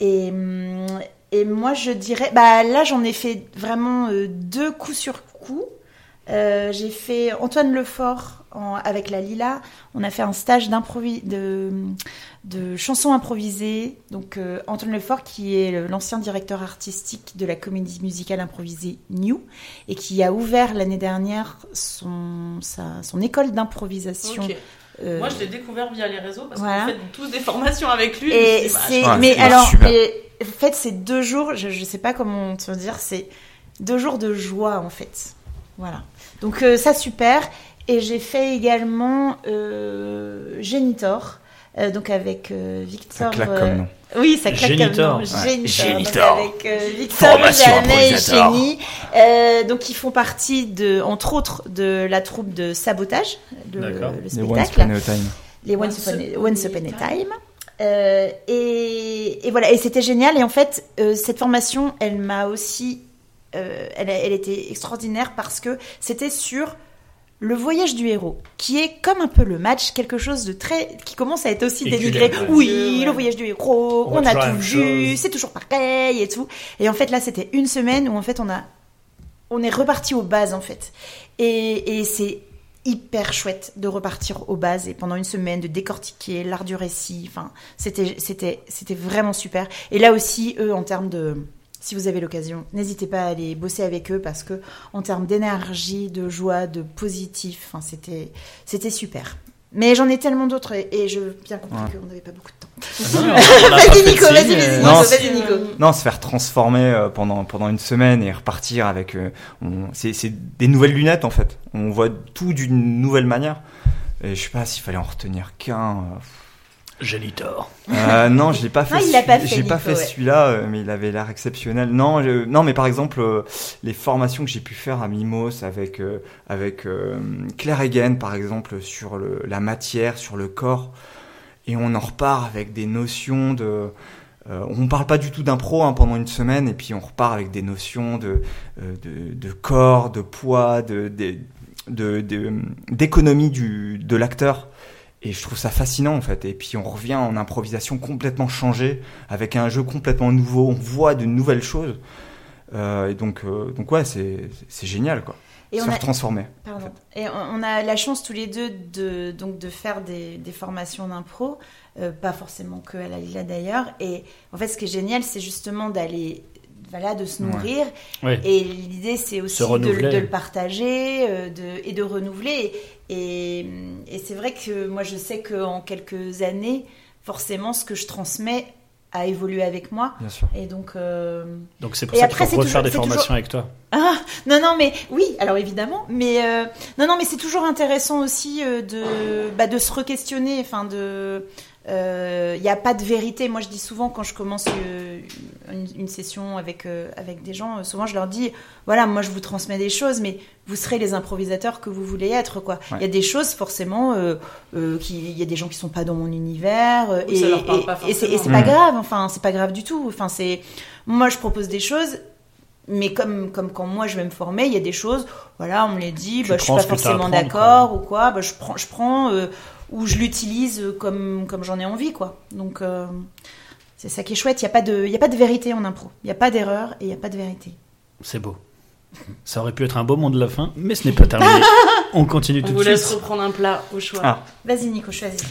Et, hum, et moi, je dirais, bah là, j'en ai fait vraiment euh, deux coups sur coup. Euh, j'ai fait Antoine Lefort en- avec la Lila. On a fait un stage de, de chansons improvisées. Donc euh, Antoine Lefort, qui est l'ancien directeur artistique de la comédie musicale improvisée New, et qui a ouvert l'année dernière son, sa- son école d'improvisation. Euh, Moi, je l'ai découvert via les réseaux parce Voilà. que vous faites tous des formations avec lui. et bah, Ouais, mais alors, et, en fait, c'est deux jours. Je, je sais pas comment te dire. C'est deux jours de joie en fait. Voilà. Donc euh, ça super. Et j'ai fait également euh, Genitor. euh, donc avec euh, Victor. Ça claque comme nom. Oui, ça claque Génitor. comme nom. Ouais. Génitor. Génitor. Donc, avec euh, Victor, Formation Jamais et. Chény. Euh, donc ils font partie de, entre autres, de la troupe de sabotage, le, D'accord. le Les Once spectacle Upon a Time. les Once Once Upon a, Time. Euh, et, et voilà, et c'était génial. Et en fait, euh, cette formation, elle m'a aussi, euh, elle était extraordinaire parce que c'était sur le voyage du héros, qui est comme un peu le match, quelque chose de très, qui commence à être aussi dénigré. Oui, Ouais. le voyage du héros, On a tout vu, c'est toujours pareil et tout. Et en fait, là, c'était une semaine où en fait, on a, on est reparti aux bases en fait. Et, et c'est hyper chouette de repartir aux bases et pendant une semaine de décortiquer l'art du récit. Enfin, c'était c'était c'était vraiment super. Et là aussi, eux, en termes de si vous avez l'occasion, n'hésitez pas à aller bosser avec eux parce que en termes d'énergie, de joie, de positif, enfin, c'était c'était super. Mais j'en ai tellement d'autres et, et je bien compris Ouais. qu'on n'avait pas beaucoup de temps. Non, on a pas Vas-y Nico, vas-y, euh, vas-y, Non, Nico, c'est- vas-y Nico. Non, se faire transformer euh, pendant, pendant une semaine et repartir avec. euh, on- c'est c'est des nouvelles lunettes en fait. On voit tout d'une nouvelle manière. Et je sais pas s'il fallait en retenir qu'un. Euh. Euh, non, je l'ai pas fait. Ah, il pas fait, J'ai pas fait ouais. celui-là, euh, mais il avait l'air exceptionnel. Non, je- non, mais par exemple, euh, les formations que j'ai pu faire à Mimos avec euh, avec euh, Claire Egen, par exemple, sur le, la matière, sur le corps, et on en repart avec des notions de. euh, on parle pas du tout d'impro hein, pendant une semaine, et puis on repart avec des notions de de, de corps, de poids, de de- de- de- d'économie du de l'acteur. Et je trouve ça fascinant en fait. Et puis on revient en improvisation complètement changée, avec un jeu complètement nouveau. On voit de nouvelles choses. Euh, et donc, euh, donc ouais, c'est c'est génial quoi. Et Se on a, transformer. Et on on a la chance tous les deux de, donc de faire des, des formations d'impro, euh, pas forcément que à la Lila d'ailleurs. Et en fait, ce qui est génial, c'est justement d'aller, voilà, de se nourrir. Ouais. Et l'idée, c'est aussi de, le partager euh, de, et de renouveler. Et, et c'est vrai que moi, je sais qu'en quelques années, forcément, ce que je transmets a évolué avec moi. Bien sûr. Et donc, euh, Donc c'est pour Et ça qu'il faut refaire toujours- des formations toujours- avec toi. ah non non mais oui alors évidemment mais euh, non non mais c'est toujours intéressant aussi de bah, de se re-questionner enfin de il n'y a pas de vérité moi je dis souvent quand je commence euh, une, une session avec euh, avec des gens euh, souvent je leur dis voilà moi je vous transmets des choses mais vous serez les improvisateurs que vous voulez être quoi il Ouais. y a des choses forcément euh, euh, qui il y a des gens qui sont pas dans mon univers euh, et, ça leur parle et- c'est et c'est forcément. pas Mm. grave enfin c'est pas grave du tout enfin c'est moi je propose des choses mais comme, comme quand moi je vais me former, il y a des choses, voilà, on me les dit, bah, je suis pas forcément d'accord ou quoi, bah, je prends, je prends euh, ou je l'utilise comme, comme j'en ai envie, quoi. Donc euh, c'est ça qui est chouette, il n'y a, pas de- il y a pas de vérité en impro, il n'y a pas d'erreur et il n'y a pas de vérité. C'est beau. Ça aurait pu être un beau mot de la fin, mais ce n'est pas terminé. On continue On tout vous de laisse suite. reprendre un plat au choix. Ah. Vas-y Nico, choisis.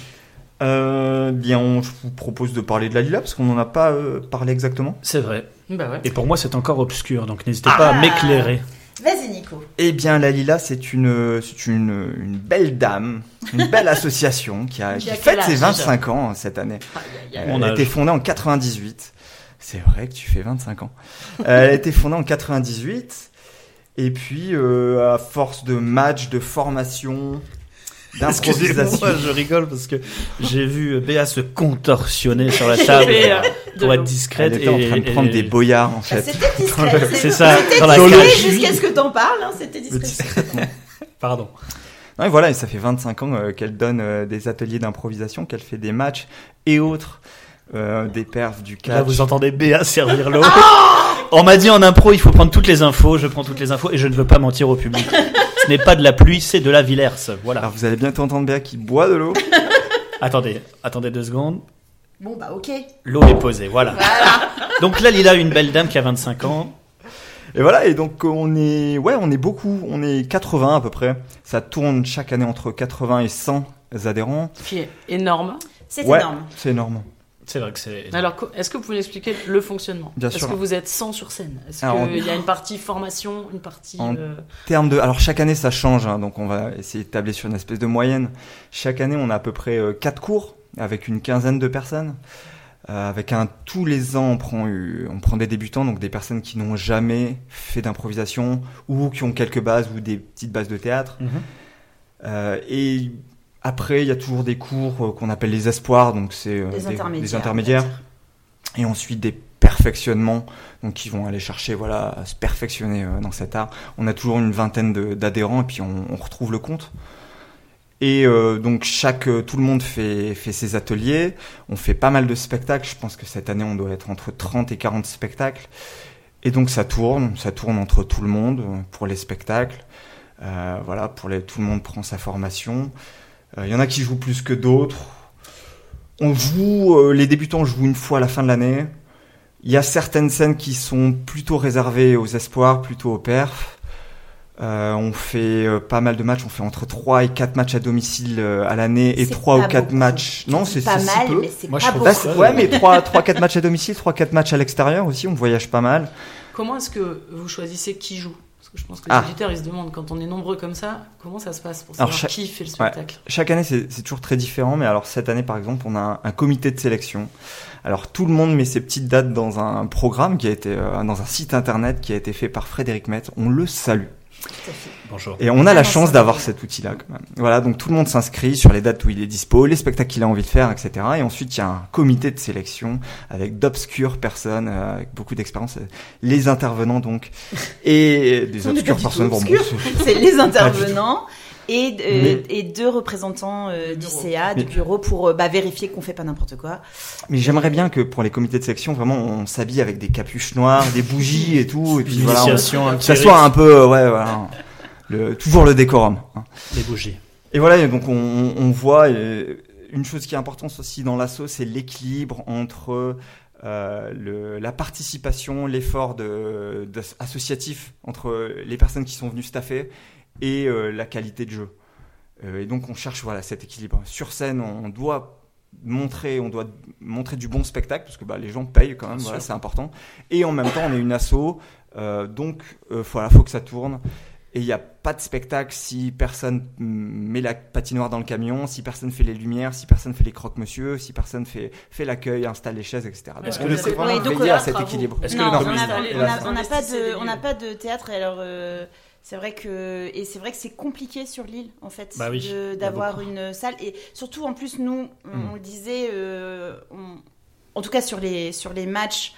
Euh, bien, on- je vous propose de parler de la Lila parce qu'on n'en a pas euh, parlé exactement. C'est vrai. Bah ouais. Et pour moi, c'est encore obscur, donc n'hésitez pas à Ah. m'éclairer. Vas-y Nico. Eh bien, la Lila, c'est une, c'est une, une belle dame, une belle association qui a, Qui a fête ses âge, 25 ans cette année. Aïe. Elle a été fondée en 98. C'est vrai que tu fais 25 ans. Euh, Elle a été fondée en 98. Et puis, euh, à force de matchs, de formation, d'improvisation. Je rigole parce que j'ai vu Béa se contorsionner sur la table euh, de pour être discrète. Elle était en train de prendre et- des boyards, en Ah, fait. C'était discret. C'est ça, C'était dans la jusqu'à ce que t'en parles, hein, c'était discret. Pardon. Non, et voilà, et ça fait 25 ans euh, qu'elle donne euh, des ateliers d'improvisation, qu'elle fait des matchs et autres, euh, des perfs, du Là, catch. vous entendez Béa servir l'eau. On m'a dit en impro, il faut prendre toutes les infos. Je prends toutes les infos et je ne veux pas mentir au public. Ce n'est pas de la pluie, c'est de la Villers. Voilà. Alors vous allez bientôt entendre Béa qui boit de l'eau. Attendez, attendez deux secondes. Bon bah ok. L'eau est posée, voilà. Donc là, Lila, une belle dame qui a 25 ans. Et voilà, et donc on est, ouais, on est beaucoup, on est 80 à peu près. Ça tourne chaque année entre 80 et 100 adhérents. Qui est énorme. C'est Ouais, énorme. c'est énorme. C'est vrai que c'est. Alors, est-ce que vous pouvez expliquer le fonctionnement Bien Est-ce sûr. que vous êtes 100 sur scène Est-ce qu'il y a une partie formation, une partie... En- euh, termes de, alors chaque année ça change, hein, donc on va essayer de tabler sur une espèce de moyenne. Chaque année on a à peu près 4 cours avec une quinzaine de personnes. Euh, avec un tous les ans on prend euh, on prend des débutants donc des personnes qui n'ont jamais fait d'improvisation ou qui ont quelques bases ou des petites bases de théâtre. Mhm. Euh, et après, il y a toujours des cours euh, qu'on appelle les espoirs, donc c'est euh, Des intermédiaires. des intermédiaires. Et ensuite des perfectionnements, donc qui vont aller chercher voilà à se perfectionner euh, dans cet art. On a toujours une vingtaine d'adhérents et puis on, on retrouve le compte. Et euh, donc chaque tout le monde fait fait ses ateliers. On fait pas mal de spectacles. Je pense que cette année on doit être entre 30 et 40 spectacles. Et donc ça tourne, ça tourne entre tout le monde pour les spectacles. Euh, voilà, pour les, tout le monde prend sa formation. Euh, Il y en a qui jouent plus que d'autres. On joue, euh, les débutants jouent une fois à la fin de l'année. Il y a certaines scènes qui sont plutôt réservées aux espoirs, plutôt aux perfs. Euh, on fait euh, pas mal de matchs, on fait entre 3 et 4 matchs à domicile euh, à l'année et C'est 3 ou pas 4 beaucoup. matchs. Non, C'est c'est pas c'est si mal, peu. mais c'est Moi, pas je Bah, beaucoup. ouais, mais 3 3 4 matchs à domicile, 3 4 matchs à l'extérieur aussi, on voyage pas mal. Comment est-ce que vous choisissez qui joue? Parce que je pense que Ah. les auditeurs ils se demandent quand on est nombreux comme ça, comment ça se passe pour savoir chaque- qui fait le spectacle Chaque année, c'est c'est toujours très différent, mais alors cette année, par exemple, on a un, un comité de sélection. Alors tout le monde met ses petites dates dans un programme qui a été euh, dans un site internet qui a été fait par Frédéric Metz. On le salue. Bonjour. Et on a la Ah, chance d'avoir cet outil-là quand même. Voilà, donc tout le monde s'inscrit sur les dates où il est dispo, les spectacles qu'il a envie de faire, etc. Et ensuite, il y a un comité de sélection avec d'obscures personnes, euh, avec beaucoup d'expérience, les intervenants donc, et des On obscures personnes. Bon, C'est les intervenants et, euh, Mais- et deux représentants euh, Du. CA, du bureau, pour euh, bah, vérifier qu'on fait pas n'importe quoi. Mais j'aimerais bien que pour les comités de sélection, vraiment, on s'habille avec des capuches noires, des bougies et tout, et puis voilà, on- ça soit un peu, ouais, voilà, le, toujours le décorum. hein. les bougies. Et voilà, et donc on, on voit une chose qui est importante aussi dans l'assaut, c'est l'équilibre entre euh, le, la participation, l'effort de, de- associatif entre les personnes qui sont venues staffer et euh, la qualité de jeu. Euh, et donc on cherche voilà cet équilibre. Sur scène, on doit montrer, on doit montrer du bon spectacle parce que bah, les gens payent quand même, voilà, c'est important. Et en même temps, on est une asso, euh, donc euh, voilà, faut que ça tourne. Et il n'y a pas de spectacle si personne met la patinoire dans le camion, si personne fait les lumières, si personne fait les croque-monsieur, si personne fait, fait l'accueil, installe les chaises, etc. Est-ce Donc que essaie vraiment donc, veiller à cet travaux. équilibre. Est-ce que non, le on n'a pas de, pas théâtre. et Alors, euh, c'est vrai que et c'est vrai que c'est compliqué sur l'île en fait Bah oui, d'avoir une salle et surtout en plus nous on, Mm. on le disait, euh, on- en tout cas sur les sur les matchs.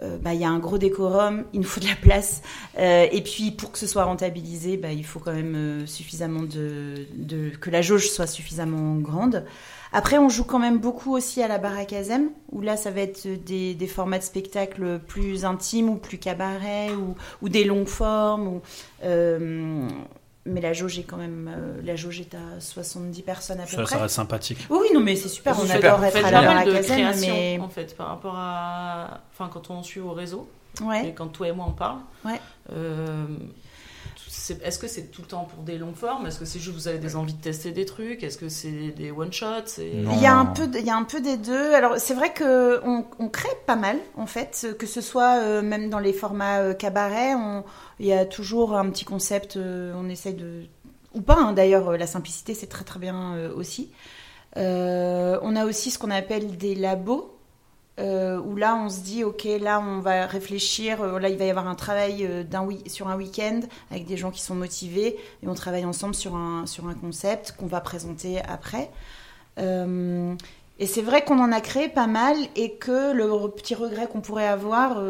euh, bah, il y a un gros décorum, il nous faut de la place. Euh, et puis, pour que ce soit rentabilisé, bah, il faut quand même euh, suffisamment de, de- que la jauge soit suffisamment grande. Après, on joue quand même beaucoup aussi à la baraque Azem, où là, ça va être des, des formats de spectacle plus intimes ou plus cabaret ou, ou des longues formes. Ou, euh, mais la jauge est quand même, euh, la jauge est à 70 personnes à peu Ça, près. ça reste sympathique. Oui, oui, non, mais c'est super. On faites- adore être faites à pas la mal baraque de Azem, création, mais en fait, par rapport à... Enfin, quand on suit au réseau, et quand toi et moi on parle, Ouais. euh, c'est- est-ce que c'est tout le temps pour des longues formes Est-ce que c'est juste vous avez des envies de tester des trucs? Est-ce que c'est des one-shots C'est- Non. Il y, a un peu de- il y a un peu des deux. Alors, c'est vrai que on, on crée pas mal, en fait, que ce soit euh, même dans les formats euh, cabaret, on- il y a toujours un petit concept, euh, on essaye de... Ou pas, hein, d'ailleurs, euh, la simplicité, c'est très très bien euh, aussi. Euh, on a aussi ce qu'on appelle des labos, euh, où là, on se dit, ok, là, on va réfléchir, euh, là, il va y avoir un travail euh, d'un sur un week-end avec des gens qui sont motivés, et on travaille ensemble sur un, sur un concept qu'on va présenter après. Et c'est vrai qu'on en a créé pas mal et que le petit regret qu'on pourrait avoir,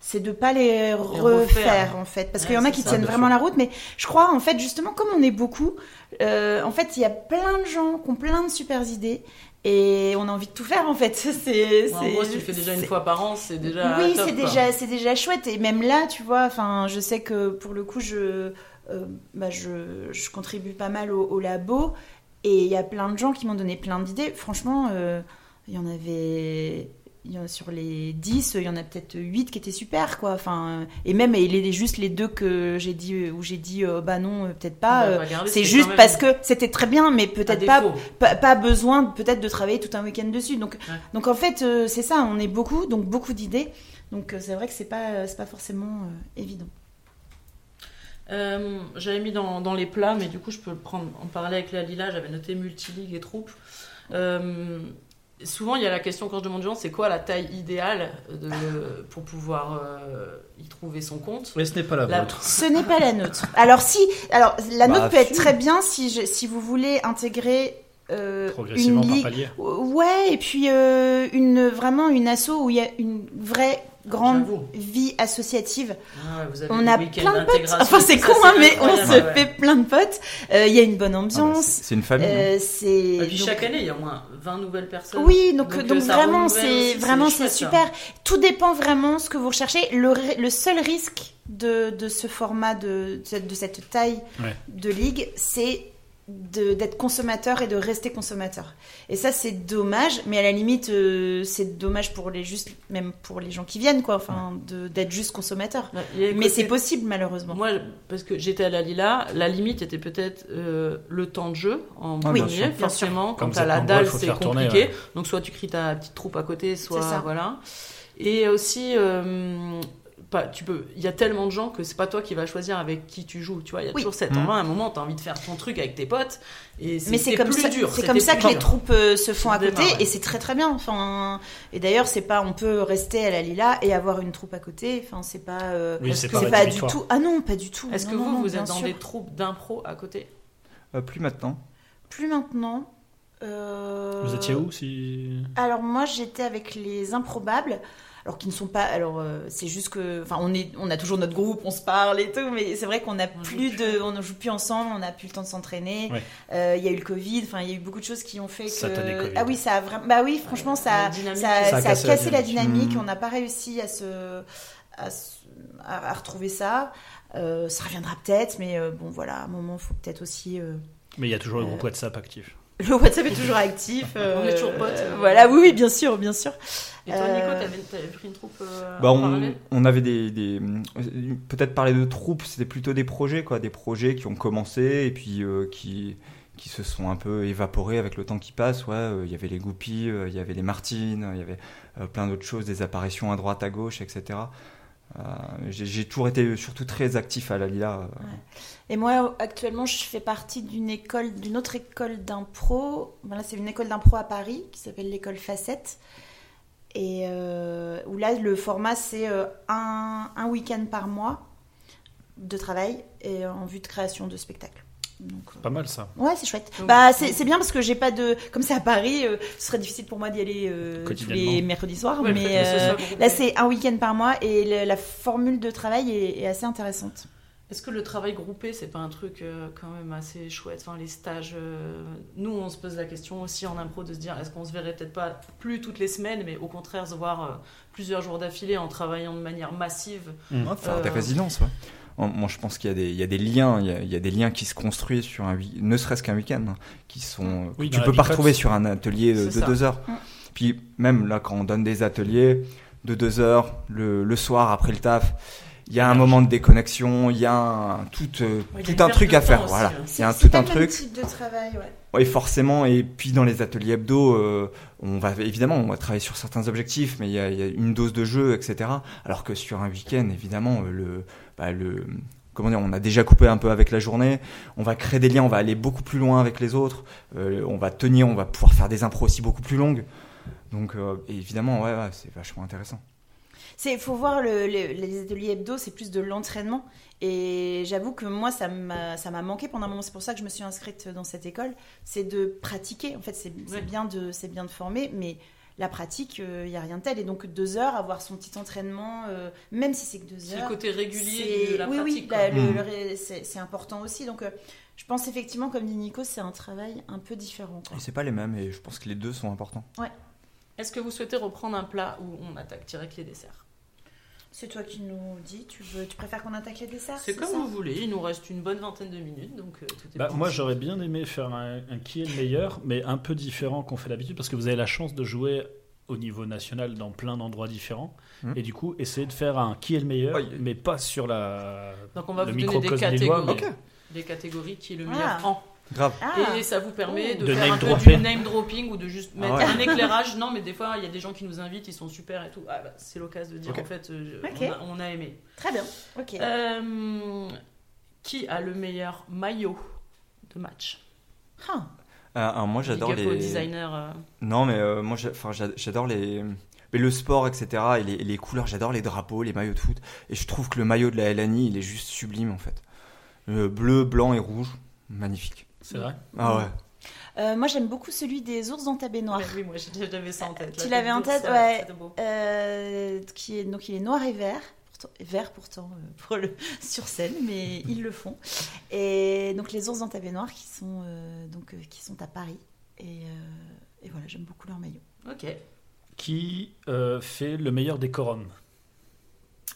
c'est de pas les refaire, refaire. en fait, parce Ouais, qu'il y en a qui ça, tiennent vraiment la route. Mais je crois en fait justement comme on est beaucoup, en fait il y a plein de gens qui ont plein de super idées et on a envie de tout faire en fait. C'est, En gros, si tu le fais déjà une fois par an, c'est déjà. oui, c'est déjà, c'est déjà chouette. Et même là, tu vois, enfin, je sais que pour le coup, je, euh, bah, je, je contribue pas mal au, au labo. Et il y a plein de gens qui m'ont donné plein d'idées. Franchement, euh, il y en avait. Il y en a- sur les 10, il y en a peut-être 8 qui étaient super, quoi. Enfin, et même, il est juste les deux que j'ai dit, où j'ai dit, euh, bah non, euh, peut-être pas. euh, c'est juste parce que c'était très bien, mais peut-être pas défaut. pas, pas besoin peut-être de travailler tout un week-end dessus. Donc, Ouais. donc en fait, euh, c'est ça, on est beaucoup, donc beaucoup d'idées. Donc euh, c'est vrai que c'est pas, euh, c'est pas forcément euh, évident. Euh, j'avais mis dans, dans les plats, mais du coup, je peux le prendre en parler avec la Lila. J'avais noté multiligue et troupes. Souvent, il y a la question quand je demande aux gens c'est quoi la taille idéale de, pour pouvoir euh, y trouver son compte? Mais ce n'est pas la, La- vôtre. Ce n'est pas la nôtre. Alors si, alors la Bah, nôtre peut être très bien si, je- si vous voulez intégrer euh, Progressivement une par palier. Ouais, et puis euh, une vraiment une asso où il y a une vraie grande vie associative. Ah ouais, vous avez On a plein de potes. Enfin c'est con hein, mais on se ouais. fait plein de potes. Euh, Il y a une bonne Ah bah, ambiance. c'est une famille. hein. Euh, c'est Et puis donc- chaque année, il y a au moins 20 nouvelles personnes. Oui, donc, Donc, donc, euh, vraiment, c'est vraiment c'est ça. super. Tout dépend vraiment ce que vous recherchez. Le, le seul risque de, de ce format de, de cette- taille Ouais. de ligue, c'est d'être consommateur et de rester consommateur. Et ça, c'est dommage, mais à la limite, euh, c'est dommage pour les juste, même pour les gens qui viennent, quoi, enfin, d'être juste consommateur. Ouais, Mais c'est possible, malheureusement. Moi, parce que j'étais à la Lila, la limite était peut-être euh, le temps de jeu en bien premier. Bien forcément. Quand t'as la dalle, c'est tourner, compliqué. ouais. Donc soit tu cries ta petite troupe à côté, soit C'est ça. voilà. Et aussi, euh, pas, tu peux. Il y a tellement de gens que c'est pas toi qui vas choisir avec qui tu joues. Tu vois, il y a Oui. toujours cet Mhm. envie. À un moment, t'as envie de faire ton truc avec tes potes. Et Mais c'est comme plus ça, dur. c'est comme ça que les troupes euh, se font à côté ouais. et c'est très très bien. Enfin, et d'ailleurs, c'est pas, on peut rester à la Lila et avoir une troupe à côté. Enfin, c'est pas, euh, Oui, c'est que pas pas du tout. Ah non, pas du tout. Est-ce que non, vous, non, vous êtes dans sûr. des troupes d'impro à côté? Euh, plus maintenant. Plus maintenant. euh, Vous étiez où si? Alors moi, j'étais avec les improbables. Alors qui ne sont pas. Alors euh, c'est juste que. Enfin, on est, on a toujours notre groupe, on se parle et tout, mais c'est vrai qu'on n'a On plus de, on ne joue plus ensemble, on n'a plus le temps de s'entraîner. Ouais. Euh, Il y a eu le Covid. Enfin, il y a eu beaucoup de choses qui ont fait que. Covid. Ah oui, ça a vraiment. Bah oui, franchement, ça, a ça a cassé cassé, la la dynamique. Mhm. On n'a pas réussi à se, à, se- à- à retrouver ça. Euh, ça reviendra peut-être, mais euh, bon voilà, à un moment, il faut peut-être aussi. euh, Mais il y a toujours le groupe WhatsApp actif. Le WhatsApp est toujours actif. On est toujours potes. euh, voilà, oui, oui, bien sûr, bien sûr. Et toi, Nico, Euh, t'avais pris une troupe euh, Bah, on, avait des, des- peut-être parler de troupes, c'était plutôt des projets quoi, des projets qui ont commencé et puis euh, qui qui se sont un peu évaporés avec le temps qui passe. Ouais, euh, il y avait les Goupies, euh, il y avait les Martines, il y avait euh, plein d'autres choses, des apparitions à droite, à gauche, etc. Euh, j'ai toujours été surtout très actif à la Lila. Et moi, actuellement, je fais partie d'une école, d'une autre école d'impro. Voilà, c'est une école d'impro à Paris qui s'appelle l'école Facette. Et euh, où là, le format, c'est euh, un, un week-end par mois de travail et en vue de création de spectacles. Donc, euh, Pas mal ça. Ouais, c'est chouette. Donc- bah, c'est c'est bien parce que j'ai pas de. Comme c'est à Paris, euh, ce serait difficile pour moi d'y aller euh, tous les mercredis soirs. Ouais, mais euh, là, c'est un week-end par mois et le- la formule de travail est, est assez intéressante. Est-ce que le travail groupé, c'est pas un truc euh, quand même assez chouette? Enfin, les stages, euh, nous, on se pose la question aussi en impro de se dire est-ce qu'on se verrait peut-être pas plus toutes les semaines, mais au contraire se voir euh, plusieurs jours d'affilée en travaillant de manière massive Ouais, faire des Euh, résidences. ouais. En- Moi, je pense qu'il y, a des- il y a des liens, il y a, il y a des liens qui se construisent sur un, week- ne serait-ce qu'un week-end, hein, qui sont que Oui, tu la peux pas retrouver sur un atelier de, C'est de ça. deux heures. Mm. Puis même là, quand on donne des ateliers de deux heures le, le soir après le taf, il y a un moment de déconnexion, il y a un, tout, euh, tout un truc à faire. aussi, voilà, hein. il y a un, C'est tout un truc. type de travail, ouais. Oui, forcément. Et puis dans les ateliers hebdo, euh, on va évidemment, on va travailler sur certains objectifs, mais il y a, il y a une dose de jeu, etc. Alors que sur un week-end, évidemment, euh, le, bah, le, comment dire, on a déjà coupé un peu avec la journée. On va créer des liens, on va aller beaucoup plus loin avec les autres. euh, on va tenir, on va pouvoir faire des impros aussi beaucoup plus longues. Donc, évidemment, ouais, ouais, c'est vachement intéressant. C'est, faut voir le- le- les ateliers hebdo, c'est plus de l'entraînement. Et j'avoue que moi, ça m'a, ça m'a manqué pendant un moment. C'est pour ça que je me suis inscrite dans cette école. C'est de pratiquer. En fait, c'est, c'est Ouais. bien de, c'est bien de former, mais la pratique, il n'y a rien de tel. Et donc deux heures, avoir son petit entraînement, euh, même si c'est que deux C'est le heures. côté régulier c'est- de la oui, pratique. oui, Mm. le ré- c'est, c'est important aussi. Donc, euh, je pense effectivement, comme dit Nico, c'est un travail un peu différent. quoi. Et c'est pas les mêmes, et je pense que les deux sont importants. Est-ce que vous souhaitez reprendre un plat où on attaque direct les desserts? C'est toi qui nous dis. Tu veux, tu préfères qu'on attaque les desserts C'est comme ça vous voulez, il nous reste une bonne vingtaine de minutes, donc euh, tout est Bah, moi, j'aurais bien aimé faire un, un qui est le meilleur, mais un peu différent qu'on fait d'habitude, parce que vous avez la chance de jouer au niveau national dans plein d'endroits différents, Mhm. et du coup, essayer de faire un qui est le meilleur, Oui. mais pas sur la. Donc on va le vous donner des catégories. Des catégories qui est le Ah. meilleur en. Grave. Ah, Et ça vous permet Oh. de, De faire name un peu du name dropping ou de juste mettre ouais. un éclairage. Non, mais des fois, il y a des gens qui nous invitent, ils sont super et tout. Ah, bah, c'est l'occasion de dire Ok. en fait, euh, on, a, on a aimé. très bien. Ok. Euh, qui a le meilleur maillot de match? Ah. Euh, alors moi, j'adore les. designer. euh. Non, mais euh, moi, j'adore les. Mais le sport, etc. Et les, couleurs, j'adore les drapeaux, les maillots de foot. Et je trouve que le maillot de la LNI, il est juste sublime en fait. Euh, bleu, blanc et rouge, magnifique. C'est vrai Ah ouais. Euh, moi, j'aime beaucoup celui des ours en tabé noir. Ouais, oui, moi j'ai- j'avais ça en tête. Tu La l'avais en tête, ouais. Euh, qui est, donc, il est noir et vert. Pourtant, vert pourtant euh, pour le, sur scène, mais ils le font. Et donc, les ours en tabé noir qui sont, euh, donc, qui sont à Paris. Et, euh, et voilà, j'aime beaucoup leur maillot. Ok. Qui euh, fait le meilleur décorum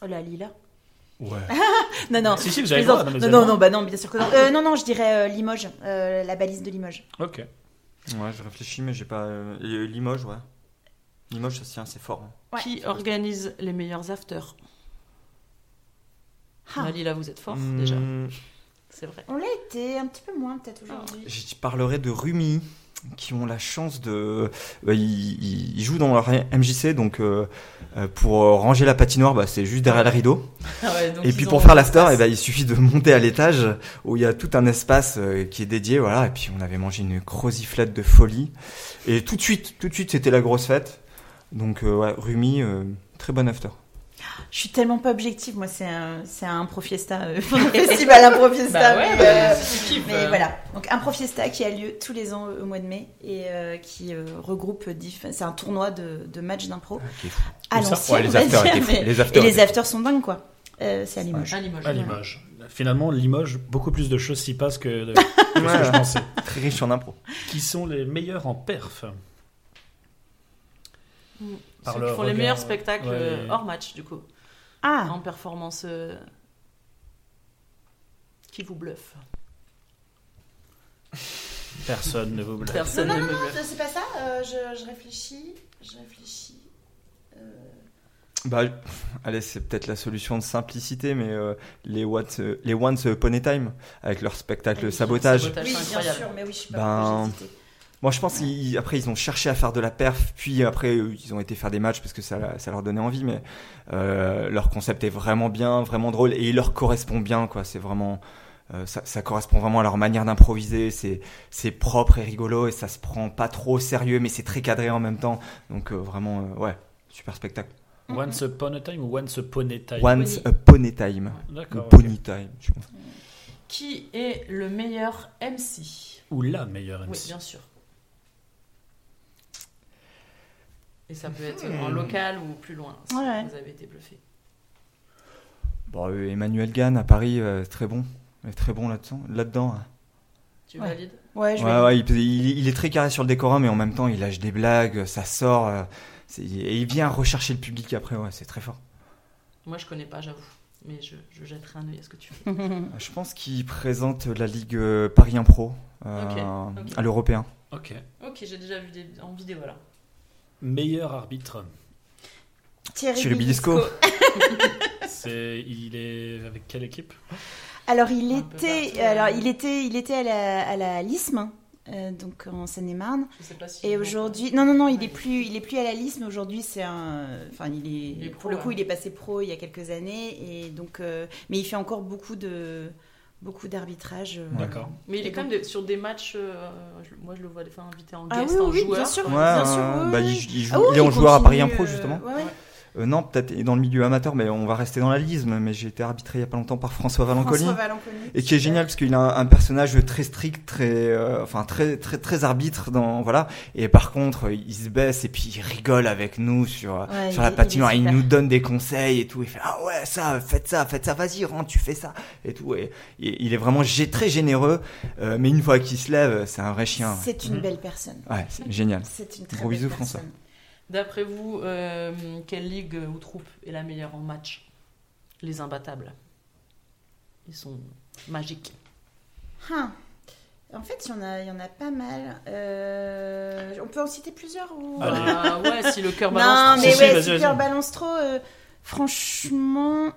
Oh là, Lila. Ouais. Non, non. Si, si, vous je avez le droit. Non, non, non, bah non, bien sûr que non. Euh, non, non, je dirais euh, Limoges, euh, la balise de Limoges. Ok. Ouais, je réfléchis, mais j'ai pas. euh, Limoges, ouais. Limoges, ça se tient, c'est fort. hein. Ouais. Qui organise les meilleurs afters? Ah. Mali, là, vous êtes fort, Hmm, déjà. C'est vrai. On l'a été un petit peu moins peut-être aujourd'hui. Je parlerai de Rumi, qui ont la chance de. bah, ils, ils- jouent dans leur MJC, donc euh, euh, pour euh, ranger la patinoire, bah, c'est juste derrière le rideau. Ah ouais, Et puis pour faire l'after, espace. eh ben, il suffit de monter à l'étage où il y a tout un espace euh, qui est dédié, voilà. Et puis on avait mangé une croziflette de folie. Et tout de suite, tout de suite, c'était la grosse fête. Donc euh, ouais, Rumi, euh, très bon after. Je suis tellement pas objective, moi c'est un, c'est un Profiesta, euh, festival Impro Fiesta. Bah ouais, mais, euh, si tu kiffes, mais euh. voilà, donc Impro Fiesta qui a lieu tous les ans au mois de mai et euh, qui euh, regroupe, diff- c'est un tournoi de, de matchs d'impro Qui est fou. à. Ouais, les afters dire, mais- Les Et afters les étaient afters sont dingues quoi. Euh, c'est à Limoges. À Limoges. À Limoges. Finalement, Limoges, beaucoup plus de choses s'y passent que, de- que ce que je pensais. très riche en impro. Qui sont les meilleurs en perf Par Ceux le qui font les meilleurs spectacles ouais. euh, hors match, du coup. Ah, En performance. euh, Qui vous bluffe Personne ne vous non, Personne non, ne non, me non, bluffe. c'est pas ça. euh, je, je réfléchis, je réfléchis. Euh, Bah, allez, c'est peut-être la solution de simplicité, mais euh, les, Once, euh, les Once Upon a Time, avec leur spectacle Oui, Sabotage. Sabotage. Oui, bien sûr, mais oui, je suis pas Ben. Moi, je pense qu'après, ils ont cherché à faire de la perf, puis après, ils ont été faire des matchs parce que ça, ça leur donnait envie, mais euh, leur concept est vraiment bien, vraiment drôle, et il leur correspond bien, quoi. C'est vraiment. euh, ça, ça correspond vraiment à leur manière d'improviser, c'est c'est propre et rigolo, et ça se prend pas trop au sérieux, mais c'est très cadré en même temps. Donc, euh, vraiment, euh, ouais, super spectacle. Once upon a time ou once upon a time? Once Pony. Upon a Time. D'accord. ok. Pony Time, je pense. Qui est le meilleur MC Ou la meilleure MC. Oui, bien sûr. Et ça peut être en local ou plus loin, si Ouais. vous avez été bluffé. Bon, euh, Emmanuel Gann à Paris, euh, très bon. Il est Très bon là-dedans. Là-dedans. hein. Tu Ouais. valides Ouais, je Ouais, ouais, il, il- il est très carré sur le décorum, mais en même temps, il lâche des blagues, ça sort. euh, et il vient rechercher le public après, ouais, c'est très fort. Moi, je connais pas, j'avoue. Mais je, je jetterai un œil à ce que tu fais. Euh, Je pense qu'il présente la Ligue euh, Paris Impro euh, Ok, ok. à l'européen. Ok. Ok, j'ai déjà vu des, en vidéo, voilà. Meilleur arbitre. Thierry, Thierry Bilisco. C'est il est avec quelle équipe? Alors il Un était, alors il était, il était à la, à la LISM, euh, donc en Seine-et-Marne. Je sais pas si. Et aujourd'hui, non non non, il ouais. est plus, il est plus à la LISM. Aujourd'hui, c'est un, enfin il est, Il est pour le coup, ouais. il est passé pro il y a quelques années et donc, euh, mais il fait encore beaucoup de, beaucoup d'arbitrage. euh, D'accord. Mais il est quand même des- sur des matchs. euh, moi, je le vois des fois invité en Ah guest, oui, en oui, joueur. bien sûr. Ouais, bien euh, sûr, oui, bah, il, il joue- Ah oui, il est en joueur à Paris Impro euh, justement. ouais, ouais. Euh, non, peut-être dans le milieu amateur, mais on va rester dans la lisme. Mais j'ai été arbitré il y a pas longtemps par François Valancoli. François Valancoli. Et qui est génial parce qu'il a un, un personnage très strict, très, euh, enfin très très très arbitre dans voilà. Et par contre, il se baisse et puis il rigole avec nous sur Ouais, sur il la patinoire. il Il, nous donne des conseils et tout. Il fait ah ouais ça, faites ça, faites ça, vas-y rentre, tu fais ça et tout. Et, et il est vraiment très généreux. euh, mais une fois qu'il se lève, c'est un vrai chien. C'est une Mhm. belle personne. Ouais, c'est génial. C'est une très Gros belle bisous, personne. François. D'après vous, euh, quelle ligue ou troupe est la meilleure en match? Les imbattables. Ils sont magiques. Ah. En fait, il y en a, il y en a pas mal. Euh, on peut en citer plusieurs ou. Ah ouais, si le cœur Non, balance. mais Si, ouais, vas-y. cœur balance trop. euh, franchement,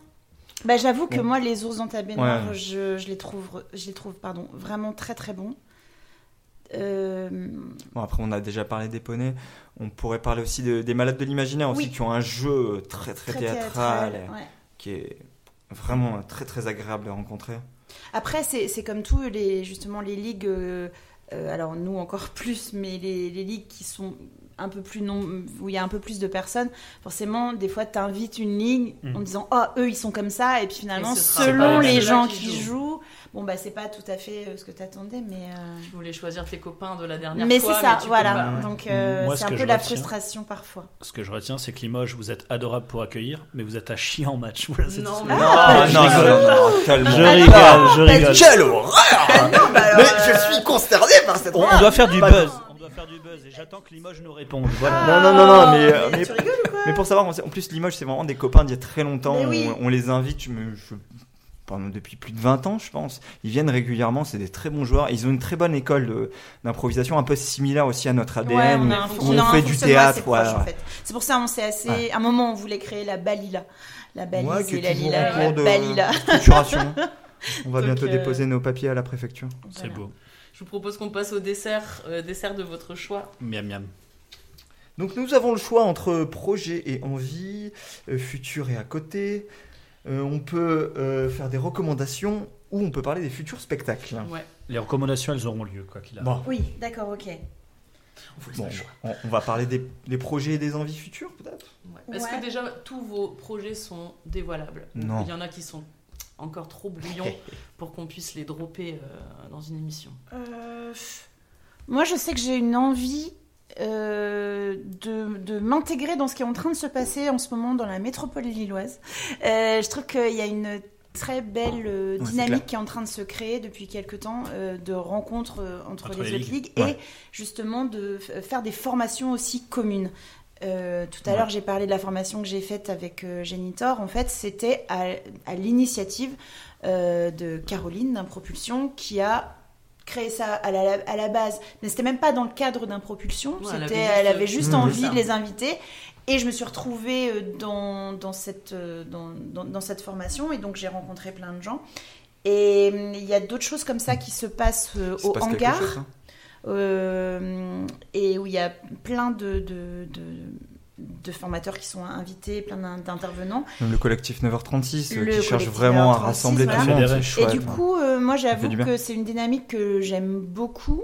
bah, j'avoue que Bon. moi, les ours dans ta baignoire, Ouais. je, je les trouve, je les trouve, pardon, vraiment très très bons. Euh, Bon après on a déjà parlé des poneys. On pourrait parler aussi de- des malades de l'imaginaire aussi Oui. qui ont un jeu très très, très théâtral, théâtral, ouais. qui est vraiment très très agréable à rencontrer. Après, c'est comme tout, les, justement, les ligues, euh, euh, alors nous encore plus, mais les, les ligues qui sont un peu plus non, où il y a un peu plus de personnes, forcément, des fois, tu invites une ligue Mhm. en disant, oh, eux, ils sont comme ça, et puis finalement, Et selon les gens qui qui jouent. jouent, bon, bah, c'est pas tout à fait euh, ce que tu attendais, mais. euh, Tu voulais choisir tes copains de la dernière Mais c'est fois. ça, voilà. pas. Donc, euh, c'est ce un peu la retiens- frustration parfois. Ce que je retiens, c'est que Limoges, vous êtes adorable pour accueillir, mais vous êtes à chier en match. Voilà, c'est Non, mais- Ah, non, non, non, non, tellement. Je Ah, rigole, je rigole. Quelle horreur bah, Mais je suis consterné par cette On, on doit faire du buzz. Faire du buzz et j'attends que Limoges nous réponde. Voilà. Non, non, non, non, mais, euh, mais, Tu rigoles ou quoi mais pour savoir, en plus, Limoges, c'est vraiment des copains d'il y a très longtemps. Oui. On, on les invite, je me- je- pendant depuis plus de 20 ans, je pense. Ils viennent régulièrement, c'est des très bons joueurs. Ils ont une très bonne école d'improvisation, un peu similaire aussi à notre ADN, Ouais, on a un, où on fait du théâtre. voilà. en fait. C'est pour ça on s'est assez. Ouais. À un moment, on voulait créer la Balila. La balise Ouais, et la lila. la Balila. On va Donc, bientôt euh, déposer nos papiers à la préfecture. C'est Voilà. beau. Je vous propose qu'on passe au dessert, euh, dessert de votre choix. Miam miam. Donc nous avons le choix entre projet et envie, euh, futur et à côté. Euh, on peut euh, faire des recommandations ou on peut parler des futurs spectacles. Ouais. Les recommandations, elles auront lieu, quoi qu'il arrive. Bon, Oui, d'accord, ok. On vous laisse bon, le choix. on, on va parler des, des projets et des envies futures peut-être? Ouais. Est-ce Ouais. que déjà tous vos projets sont dévoilables? Non. Il y en a qui sont encore trop brouillons pour qu'on puisse les dropper euh, dans une émission. Euh, Moi, je sais que j'ai une envie euh, de, de m'intégrer dans ce qui est en train de se passer en ce moment dans la métropole lilloise. Euh, je trouve qu'il y a une très belle euh, dynamique qui est en train de se créer depuis quelques temps euh, de rencontres euh, entre, Entre les, les autres ligues. ligues Ouais. et justement de faire des formations aussi communes. Euh, tout à Ouais. l'heure, j'ai parlé de la formation que j'ai faite avec euh, Génitor. En fait, c'était à, à l'initiative euh, de Caroline d'Impropulsion qui a créé ça à la, à la base. Mais c'était même pas dans le cadre d'Impropulsion. Ouais, elle elle juste- avait juste Mmh. envie de les inviter. Et je me suis retrouvée euh, dans, dans, cette, dans, dans, dans cette formation et donc j'ai rencontré plein de gens. Et hum, il y a d'autres choses comme ça qui se passent euh, au passe hangar. chose, hein. Euh, et où il y a plein de, de, de, de formateurs qui sont invités, plein d'in- d'intervenants. Même le collectif 9h36 euh, Le qui cherche vraiment à 9h36, rassembler tout voilà. le monde. Chouette, et du hein. coup, euh, moi j'avoue que c'est une dynamique que j'aime beaucoup.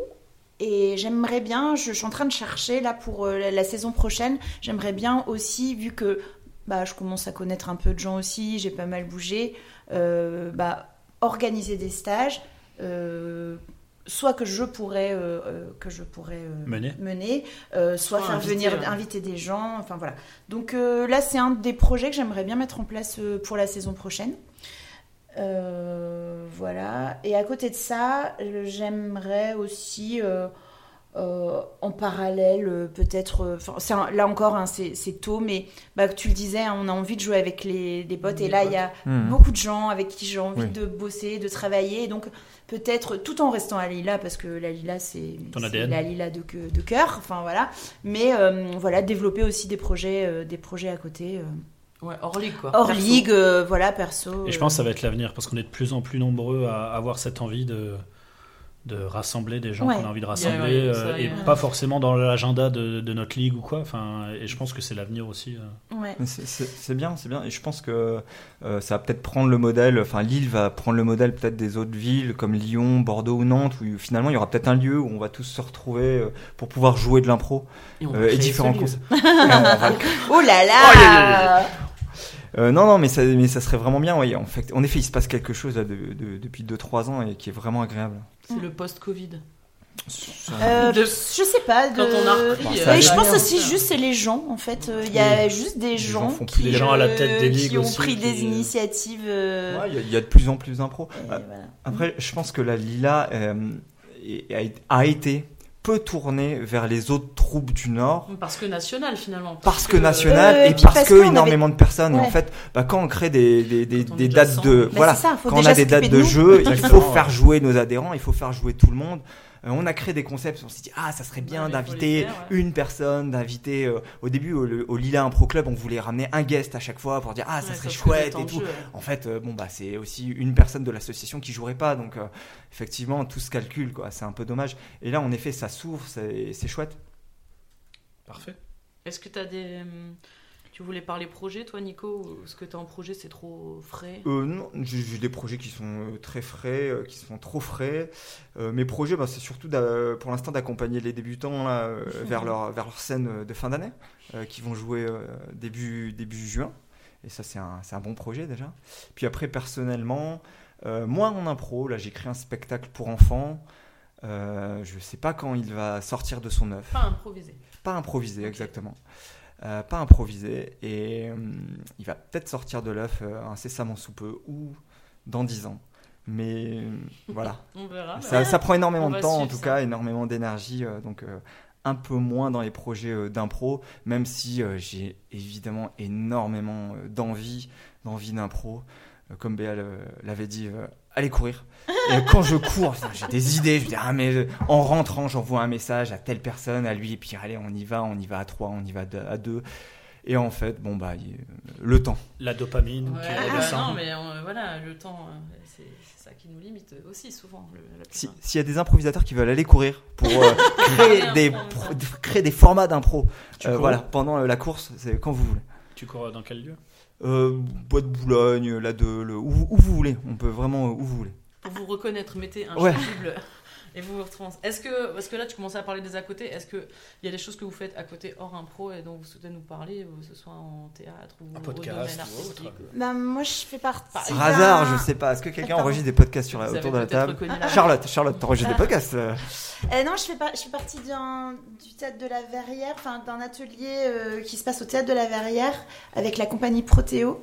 Et j'aimerais bien, je, je suis en train de chercher là pour euh, la, la saison prochaine, j'aimerais bien aussi, vu que bah, je commence à connaître un peu de gens aussi, j'ai pas mal bougé, euh, bah, organiser des stages, euh, soit que je pourrais, euh, euh, que je pourrais euh, Mener. mener, euh, soit Soit faire inviter, venir, ouais. inviter des gens, enfin voilà. Donc euh, là, c'est un des projets que j'aimerais bien mettre en place euh, pour la saison prochaine. Euh, voilà. Et à côté de ça, j'aimerais aussi, euh, en parallèle, euh, peut-être. euh, un- là encore, hein, c'est tôt, mais bah, tu le disais, hein, on a envie de jouer avec les, les potes. Et là, il y a Mhm. beaucoup de gens avec qui j'ai envie Oui. de bosser, de travailler. Et donc, peut-être tout en restant à Lila, parce que la Lila, c'est la Lila de, cœur. Enfin, voilà. Mais euh, voilà, développer aussi des projets, euh, des projets à côté. euh, Ouais, hors ligue quoi. hors Perso. ligue, euh, voilà, perso. Et je pense que ça va être l'avenir parce qu'on est de plus en plus nombreux à avoir cette envie de, de rassembler des gens Ouais. qu'on a envie de rassembler ouais, euh, et pas forcément dans l'agenda de, de notre ligue ou quoi. Enfin, et je pense que c'est l'avenir aussi. euh. c'est- bien, c'est bien. Et je pense que euh, ça va peut-être prendre le modèle, enfin Lille va prendre le modèle peut-être des autres villes comme Lyon, Bordeaux ou Nantes, où finalement il y aura peut-être un lieu où on va tous se retrouver pour pouvoir jouer de l'impro Et, euh, et va le Oh là là Oh, Euh, non, non, mais ça, mais ça serait vraiment bien. Oui. En, fait, en effet, il se passe quelque chose là, de- de- depuis 2-3 ans et qui est vraiment agréable. C'est le post-Covid. Euh, De- Je sais pas. De... Quand on a repris. Bon, euh, je pense aussi juste c'est les gens en fait. Euh, Il y a juste des Les gens, gens qui, gens à la tête des qui ont aussi, pris qui, des initiatives. euh, Ouais, Il y, a- il y a de plus en plus d'impro. Ah, voilà. Après, je pense que la Lila euh, a été peu tournée vers les autres troupes du Nord. Parce que national finalement. Parce que national Euh, et parce, parce que avait- énormément de personnes. Et en fait, bah, quand on crée des, des, des, des dates 100. de Bah, voilà, ça, quand on a des dates de jeu, il faut faire jouer nos adhérents, il faut faire jouer tout le monde. Euh, on a créé des concepts, on s'est dit ah ça serait bien Ouais, d'inviter les faire, ouais. une personne, d'inviter euh, au début au, au Lila Impro Club, on voulait ramener un guest à chaque fois pour dire ah ça Ouais, serait chouette et tout. jeu. En fait, euh, bon bah c'est aussi une personne de l'association qui jouerait pas, donc euh, effectivement tout se calcule quoi. C'est un peu dommage. Et là en effet ça s'ouvre, c'est c'est chouette. Parfait. Est-ce que tu as des. Tu voulais parler projet, toi, Nico ou Ce que tu as en projet, c'est trop frais? Euh, non, j'ai des projets qui sont euh, très frais, euh, qui sont trop frais. Euh, mes projets, bah, c'est surtout pour l'instant d'accompagner les débutants là, vers, leur, vers leur scène de fin d'année, euh, qui vont jouer début, début juin. Et ça, c'est un, un bon projet déjà. Puis après, personnellement, moi en impro, là, j'ai créé un spectacle pour enfants. Je sais pas quand il va sortir de son œuf. Pas improvisé. Pas improvisé, exactement. Euh, pas improvisé. Et hum, il va peut-être sortir de l'œuf euh, incessamment sous peu ou dans 10 ans. Mais voilà. On verra. ça, ça prend énormément On de temps, en tout ça. cas, énormément d'énergie. euh, donc euh, un peu moins dans les projets euh, d'impro, même si euh, j'ai évidemment énormément euh, d'envie, d'envie d'impro. euh, comme Béa l'avait dit, euh, allez courir. Et quand je cours, j'ai des idées. Je dis, ah, mais euh, en rentrant, j'envoie un message à telle personne, à lui, et puis allez, on y va, on y va à trois, on y va à deux. Et en fait, bon, bah, il- le temps. La dopamine Ouais, qui redescend. non, mais euh, voilà, le temps, euh, c'est ça qui nous limite aussi souvent. Si-. S'il y a des improvisateurs qui veulent aller courir pour euh, créer, des, pro, pro- ça. créer des formats d'impro, euh, voilà, pendant euh, la course, c'est quand vous voulez. Tu cours dans quel lieu? Euh, Bois de Boulogne, la de, le, où, où vous voulez. On peut vraiment euh, où vous voulez. Pour vous reconnaître, mettez un Ouais. Et vous vous retrouvez. Est-ce que, parce que là, tu commençais à parler des à côté, est-ce qu'il y a des choses que vous faites à côté hors impro et dont vous souhaitez nous parler, que ce soit en théâtre ou Un podcast ou autre. Ben, moi, je fais partie. Par hasard, je sais pas. Est-ce que quelqu'un enregistre des podcasts sur la, Vous autour de la table Charlotte, Charlotte, t'enregistres des podcasts euh. Euh, non, je fais, pas, je fais partie d'un- du théâtre de la Verrière, enfin d'un atelier euh, qui se passe au théâtre de la Verrière avec la compagnie Protéo.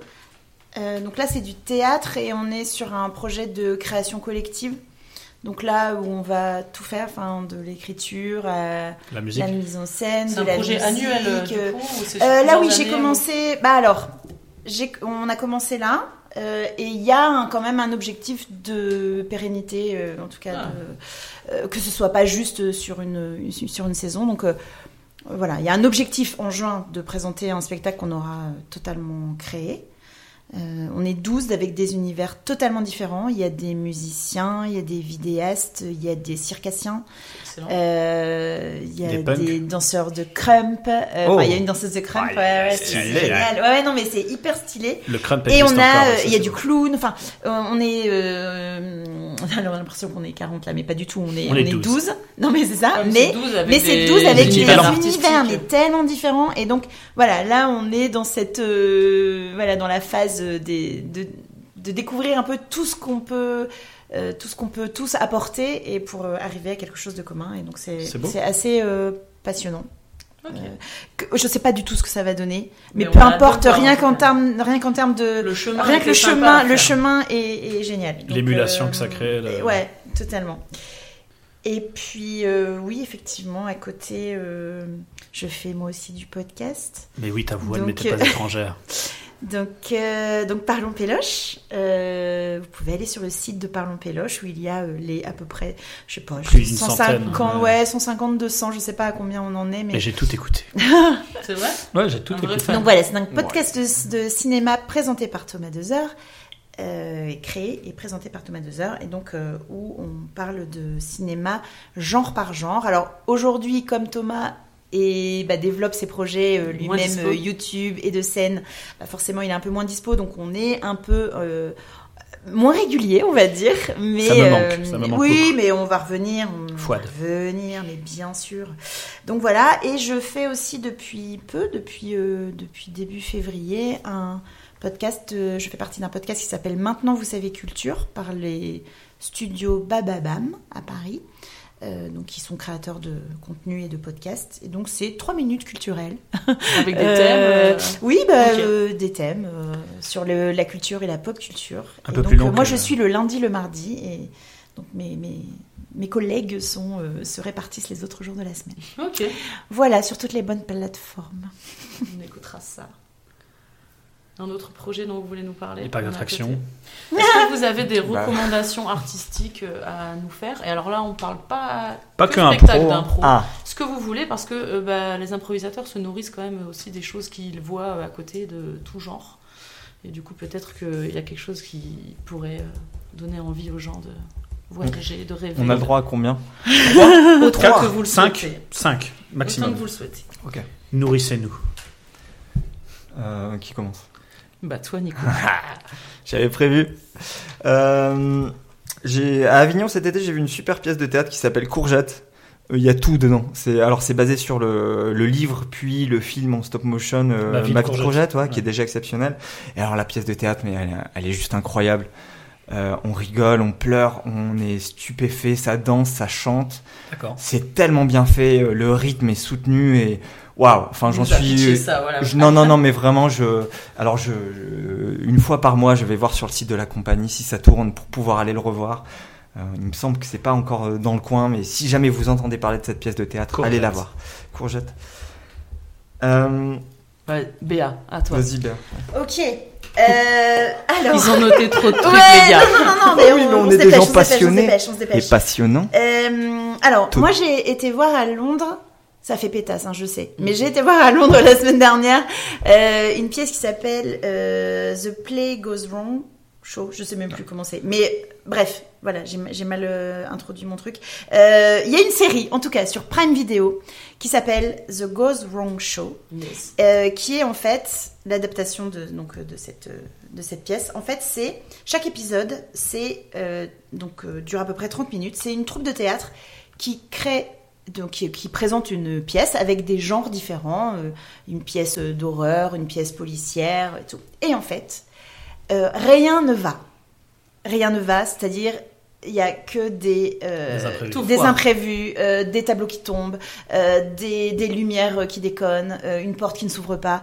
Euh, donc là, c'est du théâtre et on est sur un projet de création collective. Donc là où on va tout faire, enfin de l'écriture, à La musique la mise en scène, de un la projet musique. annuel euh, du euh, coup ou euh, là oui, j'ai commencé. Bah alors, on a commencé là. euh, et il y a un- quand même un objectif de pérennité, euh, en tout cas, Ah. de- euh, que ce soit pas juste sur une, sur une saison. Donc euh, voilà, il y a un objectif en juin de présenter un spectacle qu'on aura euh, totalement créé. Euh, on est 12 avec des univers totalement différents. Il y a des musiciens, il y a des vidéastes, il y a des circassiens, Excellent. euh, il y a Des danseurs de crump. euh, Oh. enfin, il y a une danseuse de crump. Ah, ouais, ouais, stylé, c'est génial. Ouais, ouais, non, mais c'est hyper stylé. Le crump Et on a, encore, euh, il y a du clown. Enfin, on est, euh, on a l'impression qu'on est 40 là, mais pas du tout. On est, On on est est 12. 12. Non, mais c'est ça. Mais c'est 12 avec mais c'est des- 12 avec des univers mais tellement différents. Et donc, voilà, là, on est dans cette, euh, voilà, dans la phase des, de, de découvrir un peu tout ce qu'on peut, euh, tout ce qu'on peut tous apporter et pour euh, arriver à quelque chose de commun. Et donc, c'est, assez euh, passionnant. Euh, que- je sais pas du tout ce que ça va donner, mais, Mais peu importe, rien en qu'en termes, rien qu'en termes de, Le chemin, rien que le chemin, le chemin est, est génial. L'émulation euh, que ça crée, le- et Ouais, totalement. Et puis, euh, oui, effectivement, à côté, euh, je fais moi aussi du podcast. Mais oui, ta voix ne m'était pas étrangère. Donc, euh, donc Parlons Péloche. Euh, vous pouvez aller sur le site de Parlons Péloche où il y a euh, les à peu près, je sais pas, Plus d'une 150, centaine, ouais, 150, 200, je sais pas à combien on en est, mais Mais j'ai tout écouté. C'est vrai? Ouais, j'ai tout écouté. Donc voilà, c'est un podcast de, de cinéma présenté par Thomas Dezer, euh, et créé et présenté par Thomas Dezer, et donc euh, où on parle de cinéma genre par genre. Alors aujourd'hui, comme Thomas et bah, développe ses projets euh, lui-même euh, YouTube et de scène, bah, forcément il est un peu moins dispo, donc on est un peu euh, moins régulier, on va dire. Mais Ça me manque, euh, ça me manque oui, beaucoup. mais on va revenir, on Fouad. va revenir, mais bien sûr. Donc voilà, et je fais aussi depuis peu, depuis, euh, depuis début février, un podcast. euh, je fais partie d'un podcast qui s'appelle Maintenant vous savez culture par les studios Bababam à Paris. Euh, donc, qui sont créateurs de contenu et de podcasts. Et donc, c'est trois minutes culturelles. Avec des Euh, thèmes. euh, Oui, bah, euh, des thèmes euh, sur le- la culture et la pop culture. Un Et peu donc, plus long euh, moi, que- je suis le lundi, le mardi, et donc mes, mes, mes collègues sont, euh, se répartissent les autres jours de la semaine. Ok, Voilà, sur toutes les bonnes plateformes. on écoutera ça. Un autre projet dont vous voulez nous parler Les parcs On est à d'attractions. côté. Est-ce que vous avez des Bah. recommandations artistiques euh, à nous faire? Et alors là, on parle pas, Pas que spectacle hein. d'impro. Ah, Ce que vous voulez, parce que euh, bah, les improvisateurs se nourrissent quand même aussi des choses qu'ils voient euh, à côté de tout genre. Et du coup, peut-être qu'il y a quelque chose qui pourrait donner envie aux gens de voyager, de rêver. on a le droit à combien? Autant Quatre, que vous le cinq, souhaitez. 5 Autant que maximum. vous le souhaitez. Nourrissez-nous. Euh, Qui commence? Bah toi, Nico. J'avais prévu. Euh, j'ai à Avignon cet été, j'ai vu une super pièce de théâtre qui s'appelle Courgette. Euh, Il y a tout dedans. C'est alors c'est basé sur le, le livre puis le film en stop motion euh, Ma vie de Ma vie de Courgette. Courgette, ouais, qui est déjà exceptionnel. Et alors la pièce de théâtre, mais elle, est- elle est juste incroyable. Euh, on rigole, on pleure, on est stupéfait, ça danse, ça chante. D'accord. C'est tellement bien fait, euh, le rythme est soutenu et waouh. Enfin, j'en suis. ça, voilà. Je- non, non, non, mais vraiment, je. Alors, je, je- une fois par mois, je vais voir sur le site de la compagnie si ça tourne pour pouvoir aller le revoir. Euh, il me semble que c'est pas encore euh, dans le coin, mais si jamais vous entendez parler de cette pièce de théâtre, Courgette. allez la voir. Courgette. Euh, Ouais, Béa, à toi. Vas-y, Béa. Ok. Euh, alors. Ils ont noté trop de trucs, Ouais, les gars. non, non, non, non, mais Oui, on, mais on on est des gens on se dépêche, passionnés On se dépêche, on se Et dépêche. passionnant. Euh, alors, Tout. moi j'ai été voir à Londres, ça fait pétasse, hein, je sais, mais j'ai été voir à Londres la semaine dernière euh, une pièce qui s'appelle euh, The Play Goes Wrong Show, je sais même plus comment c'est, mais bref, voilà, j'ai mal euh, introduit mon truc. Il y a une série, en tout cas sur Prime Video, qui s'appelle The Goes Wrong Show. Yes. Qui est en fait l'adaptation de donc de cette de cette pièce. En fait, c'est chaque épisode, c'est donc dure à peu près 30 minutes. C'est une troupe de théâtre qui crée donc qui, qui présente une pièce avec des genres différents, euh, une pièce euh, d'horreur, une pièce policière et tout. Et en fait, euh, rien ne va. Rien ne va, c'est-à-dire il y a que des euh, Des imprévus. Des foire. imprévus, euh, des tableaux qui tombent, euh, des, des lumières qui déconnent, une porte qui ne s'ouvre pas.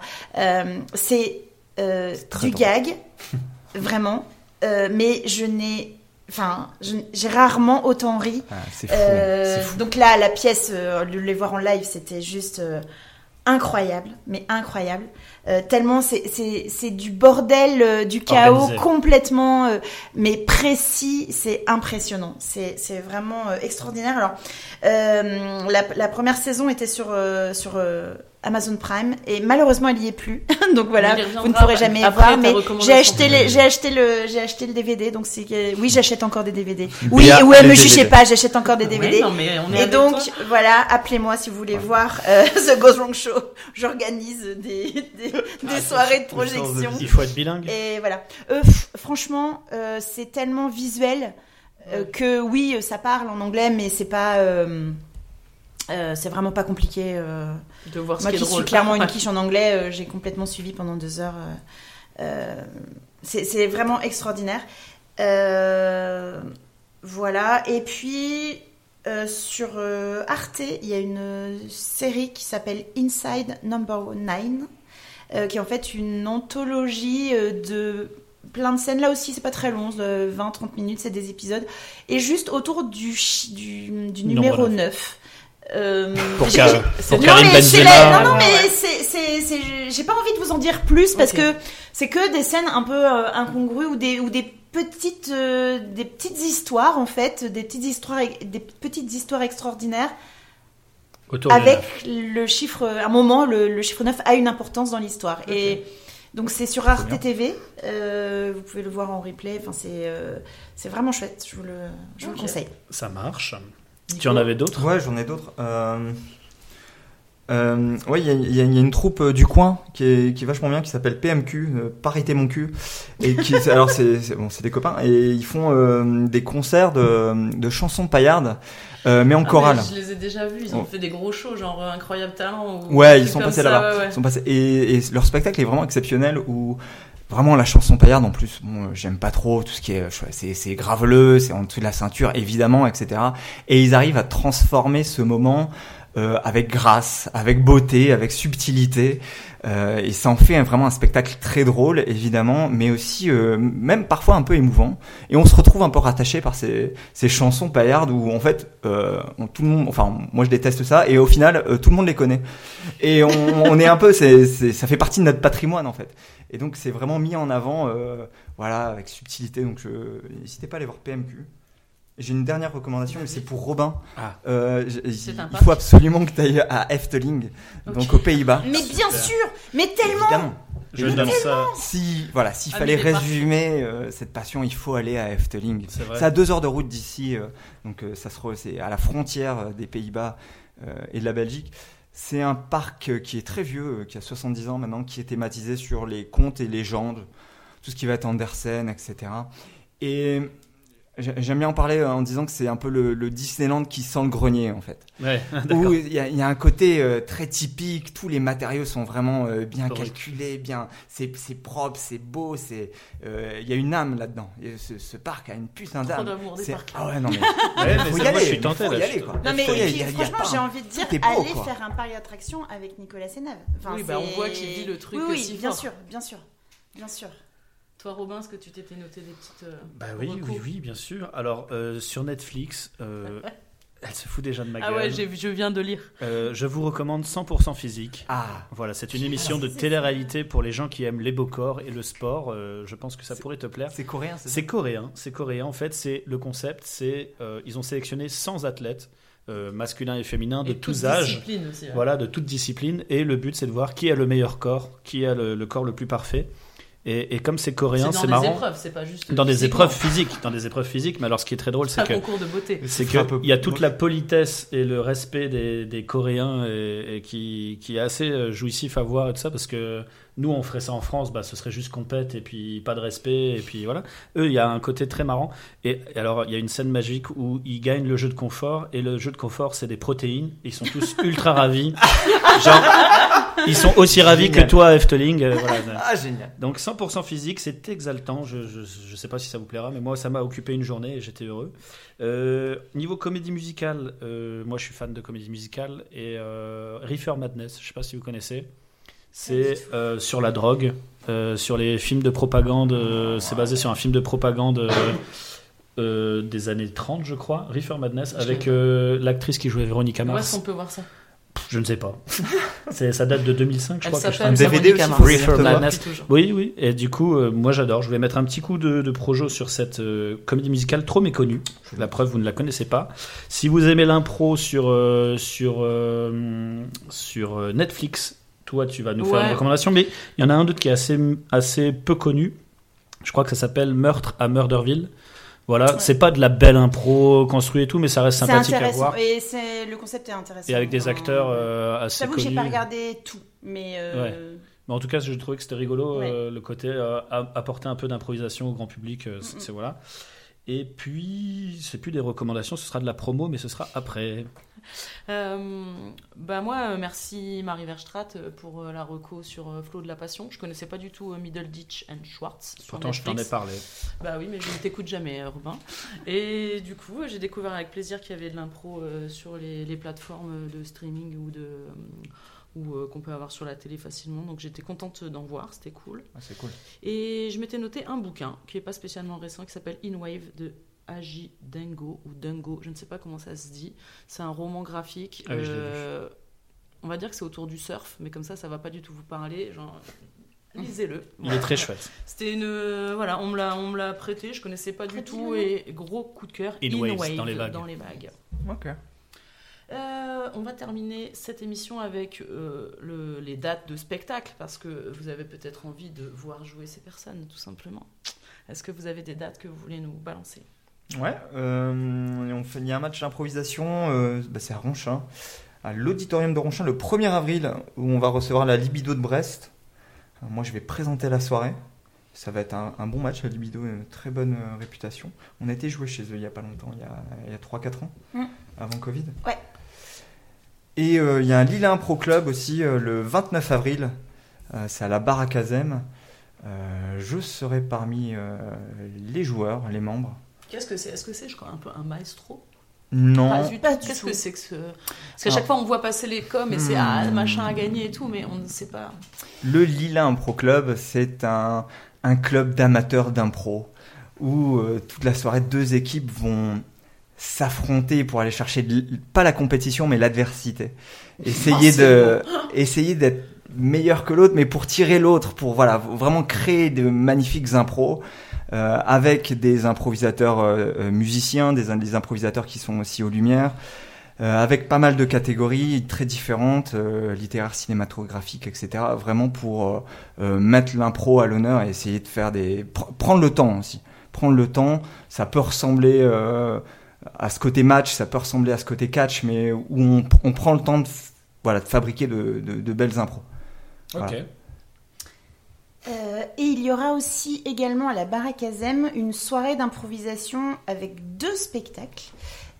C'est du drôle. gag, vraiment. Mais je n'ai, enfin, j'ai rarement autant ri. Ah, c'est fou. Euh, fou. donc là, la pièce, euh, les voir en live, c'était juste euh, incroyable, mais incroyable. Euh, tellement c'est- c'est c'est du bordel, euh, du chaos Organisé. complètement, euh, mais précis. C'est impressionnant. C'est c'est vraiment euh, extraordinaire. Alors, euh, la, la première saison était sur euh, sur euh, Amazon Prime et malheureusement elle y est plus. donc voilà, vous ne pourrez jamais après voir. Mais j'ai acheté les, j'ai acheté le, j'ai acheté le DVD. Donc c'est que- oui, j'achète encore des DVD. Oui, Bien, ouais, me jugez pas, j'achète encore des DVD. Oui, non, mais on est Et donc, toi. voilà, appelez-moi si vous voulez voir euh, The Goes Wrong Show. J'organise des, des, des soirées de projection. Il faut être bilingue. Et voilà. Euh, franchement, euh, c'est tellement visuel euh, que oui, ça parle en anglais, mais c'est pas. euh, euh, c'est vraiment pas compliqué. euh. de voir ce Moi qui qui est drôle. suis clairement une quiche en anglais, euh, j'ai complètement suivi pendant deux heures. euh, euh, c'est vraiment extraordinaire. Euh, voilà. Et puis, euh, sur euh, Arte, il y a une euh, série qui s'appelle Inside Number 9, euh, qui est en fait une anthologie euh, de plein de scènes. Là aussi, c'est pas très long, 20-30 minutes, c'est des épisodes. Et juste autour du, du, du Numéro numéro neuf. 9. Euh, Pour, Car- pour non, mais la- non, mais ouais. c'est, j'ai pas envie de vous en dire plus parce que c'est que des scènes un peu euh, incongrues ou des, ou des petites, euh, des petites histoires en fait, des petites histoires, des petites histoires extraordinaires Autour avec le chiffre, à un moment, le, le chiffre 9 a une importance dans l'histoire. Et donc c'est sur Arte bien. TV, euh, vous pouvez le voir en replay, enfin, c'est, euh, c'est vraiment chouette, je vous le, je vous le Ok. conseille. Ça marche. Tu en avais d'autres? Ouais, j'en ai d'autres. Euh... Euh, ouais, il y, a- il y a il y a une troupe euh, du coin qui est, qui est vachement bien, qui s'appelle PMQ, euh, Parité mon cul. Et qui, alors c'est bon, c'est des copains et ils font euh, des concerts de, de chansons paillardes, euh, mais en Ah, mais chorale. je les ai déjà vus, ils ont Oh. fait des gros shows, genre euh, Incroyable Talent. ou Ouais, ils sont passés là-bas. ouais, ouais. Ils sont passés- et, et leur spectacle est vraiment exceptionnel où vraiment la chanson paillarde en plus, bon, euh, j'aime pas trop tout ce qui est, c'est, c'est graveleux, c'est en dessous de la ceinture évidemment, etc. Et ils arrivent à transformer ce moment euh, avec grâce, avec beauté, avec subtilité. Euh, et ça en fait vraiment un spectacle très drôle, évidemment, mais aussi euh, même parfois un peu émouvant. Et on se retrouve un peu rattaché par ces, chansons paillardes où en fait tout le monde, enfin moi je déteste ça, et au final tout le monde les connaît. Et on, est un peu, ça fait partie de notre patrimoine en fait. Et donc c'est vraiment mis en avant, voilà, avec subtilité. Donc je, n'hésitez pas à aller voir PMQ. J'ai une dernière recommandation, mais c'est pour Robin. Ah. Euh, il parc. faut absolument que tu ailles à Efteling, donc aux Pays-Bas. Mais bien Super. sûr, mais tellement Évidemment. Je Mais donne ça. Si, voilà, s'il Ah, fallait résumer euh, cette passion, il faut aller à Efteling. C'est vrai. C'est à deux heures de route d'ici, euh, donc euh, ça se c'est à la frontière euh, des Pays-Bas euh, et de la Belgique. C'est un parc euh, qui est très vieux, euh, qui a 70 ans maintenant, qui est thématisé sur les contes et légendes, tout ce qui va être Andersen, etc. Et j'aime bien en parler euh, en disant que c'est un peu le, le Disneyland qui sent le grenier en fait. Ouais, Où il y, a- il y a un côté euh, très typique, tous les matériaux sont vraiment euh, bien Correct. calculés, bien, c'est c'est propre, c'est beau, c'est, euh, il y a une âme là-dedans. Et Ce, ce parc a une putain Trop d'âme. C'est- parcs. Ah ouais non mais Ouais, mais faut moi, aller, je suis tenté faut y là. aller, quoi. Non mais Faut y puis, y franchement j'ai envie de dire beau, allez quoi. faire un parc d'attractions avec Nicolas Sénave. Enfin, Oui, bah, on voit qu'il vit le truc Oui, oui, bien sûr, bien sûr, bien sûr. Toi, Robin, est-ce que tu t'étais noté des petites. euh, Bah oui, oui, oui, bien sûr. Alors, euh, sur Netflix, euh, Elle se fout déjà de ma Ah gueule. ouais, j'ai- je viens de lire. Euh, je vous recommande 100% physique. Ah, Voilà, c'est une émission de télé-réalité pour les gens qui aiment les beaux corps et le sport. Euh, je pense que ça pourrait te plaire. c'est coréen, c'est ça C'est coréen, c'est coréen. En fait, c'est le concept, c'est euh, ils ont sélectionné 100 athlètes euh, masculins et féminins de Et tous toute âges. discipline aussi, ouais. Voilà, de toute discipline. Et le but, c'est de voir qui a le meilleur corps, qui a le, le corps le plus parfait. Et, et comme c'est coréen, C'est c'est dans des marrant. épreuves, c'est pas juste. Dans des épreuves physiques, dans des épreuves physiques. Mais alors, ce qui est très drôle, C'est que concours de beauté. c'est peu y a toute la politesse et le respect des, des Coréens et, et qui, qui est assez euh, jouissif à voir et tout ça parce que nous on ferait ça en France, bah, ce serait juste compète et puis pas de respect et puis voilà. Eux il y a un côté très marrant et alors il y a une scène magique où ils gagnent le jeu de confort et le jeu de confort c'est des protéines. Ils sont tous ultra ravis. Genre ils sont aussi ravis que toi Efteling. euh, voilà. Ah, génial. Donc 100% physique, c'est exaltant. Je, je, je sais pas si ça vous plaira, mais moi ça m'a occupé une journée et j'étais heureux. Euh, niveau comédie musicale, euh, moi je suis fan de comédie musicale et euh, Reefer Madness, je sais pas si vous connaissez. C'est euh, sur la drogue, euh, sur les films de propagande. euh, c'est basé sur un film de propagande euh, euh, des années 30, je crois. Reefer Madness avec euh, l'actrice qui jouait Véronica Où est-ce Mars. qu'on peut voir ça Je ne sais pas. Ça date de 2005, je Elle crois. que je Un DVD aussi. Oui, oui. Et du coup, euh, moi j'adore. Je voulais mettre un petit coup de, de projo sur cette euh, comédie musicale trop méconnue. La preuve, vous ne la connaissez pas. Si vous aimez l'impro sur, euh, sur, euh, sur euh, Netflix, toi tu vas nous faire une recommandation. Mais il y en a un d'autre qui est assez, assez peu connu. Je crois que ça s'appelle Meurtre à Murderville. Voilà, c'est pas de la belle impro construite et tout, mais ça reste sympathique à intéressant. voir. Et c'est le concept est intéressant. Et avec des acteurs euh, assez J'avoue que connus. j'ai pas regardé tout, mais euh, Mais en tout cas, je trouvais que c'était rigolo, Ouais. euh, le côté euh, a- apporter un peu d'improvisation au grand public. c'est Mm, c'est- voilà. Et puis, c'est plus des recommandations, ce sera de la promo, mais ce sera après. Euh, bah moi, euh, merci Marie Verstraat euh, pour euh, la reco sur euh, Flo de la Passion. Je connaissais pas du tout euh, Middleditch and Schwartz. Pourtant, je t'en ai parlé. Bah oui, mais je ne t'écoute jamais, Robin. Et du coup, j'ai découvert avec plaisir qu'il y avait de l'impro sur les, les plateformes de streaming ou de ou euh, qu'on peut avoir sur la télé facilement. Donc j'étais contente d'en voir, c'était cool. Ah, c'est cool. Et je m'étais noté un bouquin qui est pas spécialement récent, qui s'appelle In Wave de Agi Dengo ou Dungo, je ne sais pas comment ça se dit. C'est un roman graphique. Ah euh, on va dire que c'est autour du surf, mais comme ça, ça va pas du tout vous parler. Genre, lisez-le. Il Voilà. est très chouette. C'était une, euh, voilà, on me l'a, on me l'a prêté, je connaissais pas du tout et gros coup de cœur. In Waves, dans les vagues. Dans les vagues. Ok. Euh, on va terminer cette émission avec euh, le- les dates de spectacle parce que vous avez peut-être envie de voir jouer ces personnes, tout simplement. Est-ce que vous avez des dates que vous voulez nous balancer? Ouais, euh, on fait, il y a un match d'improvisation, euh, bah, c'est à Ronchin, à l'auditorium de Ronchin le 1er avril, où on va recevoir la Libido de Brest. Alors, moi, je vais présenter la soirée. Ça va être un, un bon match, la Libido, une très bonne euh, réputation. On a été joué chez eux il y a pas longtemps, il y a, a 3-4 ans, Mm. avant Covid. Ouais. Et il y a un Lila Impro Club aussi, le 29 avril, c'est à la barre à Kazem. Je serai parmi les joueurs, les membres. Qu'est-ce que c'est? Est-ce que c'est je crois, un peu un maestro? Non, Pas du pas tout. du Qu'est-ce tout. que c'est que ce... Parce qu'à Alors- chaque fois, on voit passer les coms et c'est Hmm. ah, machin à gagner et tout, mais on ne sait pas. Le Lila Impro Club, c'est un, un club d'amateurs d'impro où euh, toute la soirée, deux équipes vont s'affronter pour aller chercher de pas la compétition mais l'adversité. Essayer Oh, de essayer d'être meilleur que l'autre mais pour tirer l'autre pour voilà vraiment créer de magnifiques impros euh, avec des improvisateurs euh, euh, musiciens, des, des improvisateurs qui sont aussi aux lumières euh, avec pas mal de catégories très différentes, euh, littéraire, cinématographique, etc. Vraiment pour euh, mettre l'impro à l'honneur et essayer de faire des... pr- prendre le temps aussi. Prendre le temps, ça peut ressembler à ce côté match, ça peut ressembler à ce côté catch, mais où on, on prend le temps de, voilà, de fabriquer de, de- de belles impros. Ok. Voilà. Euh, et il y aura aussi également à la Baraque Azem une soirée d'improvisation avec deux spectacles.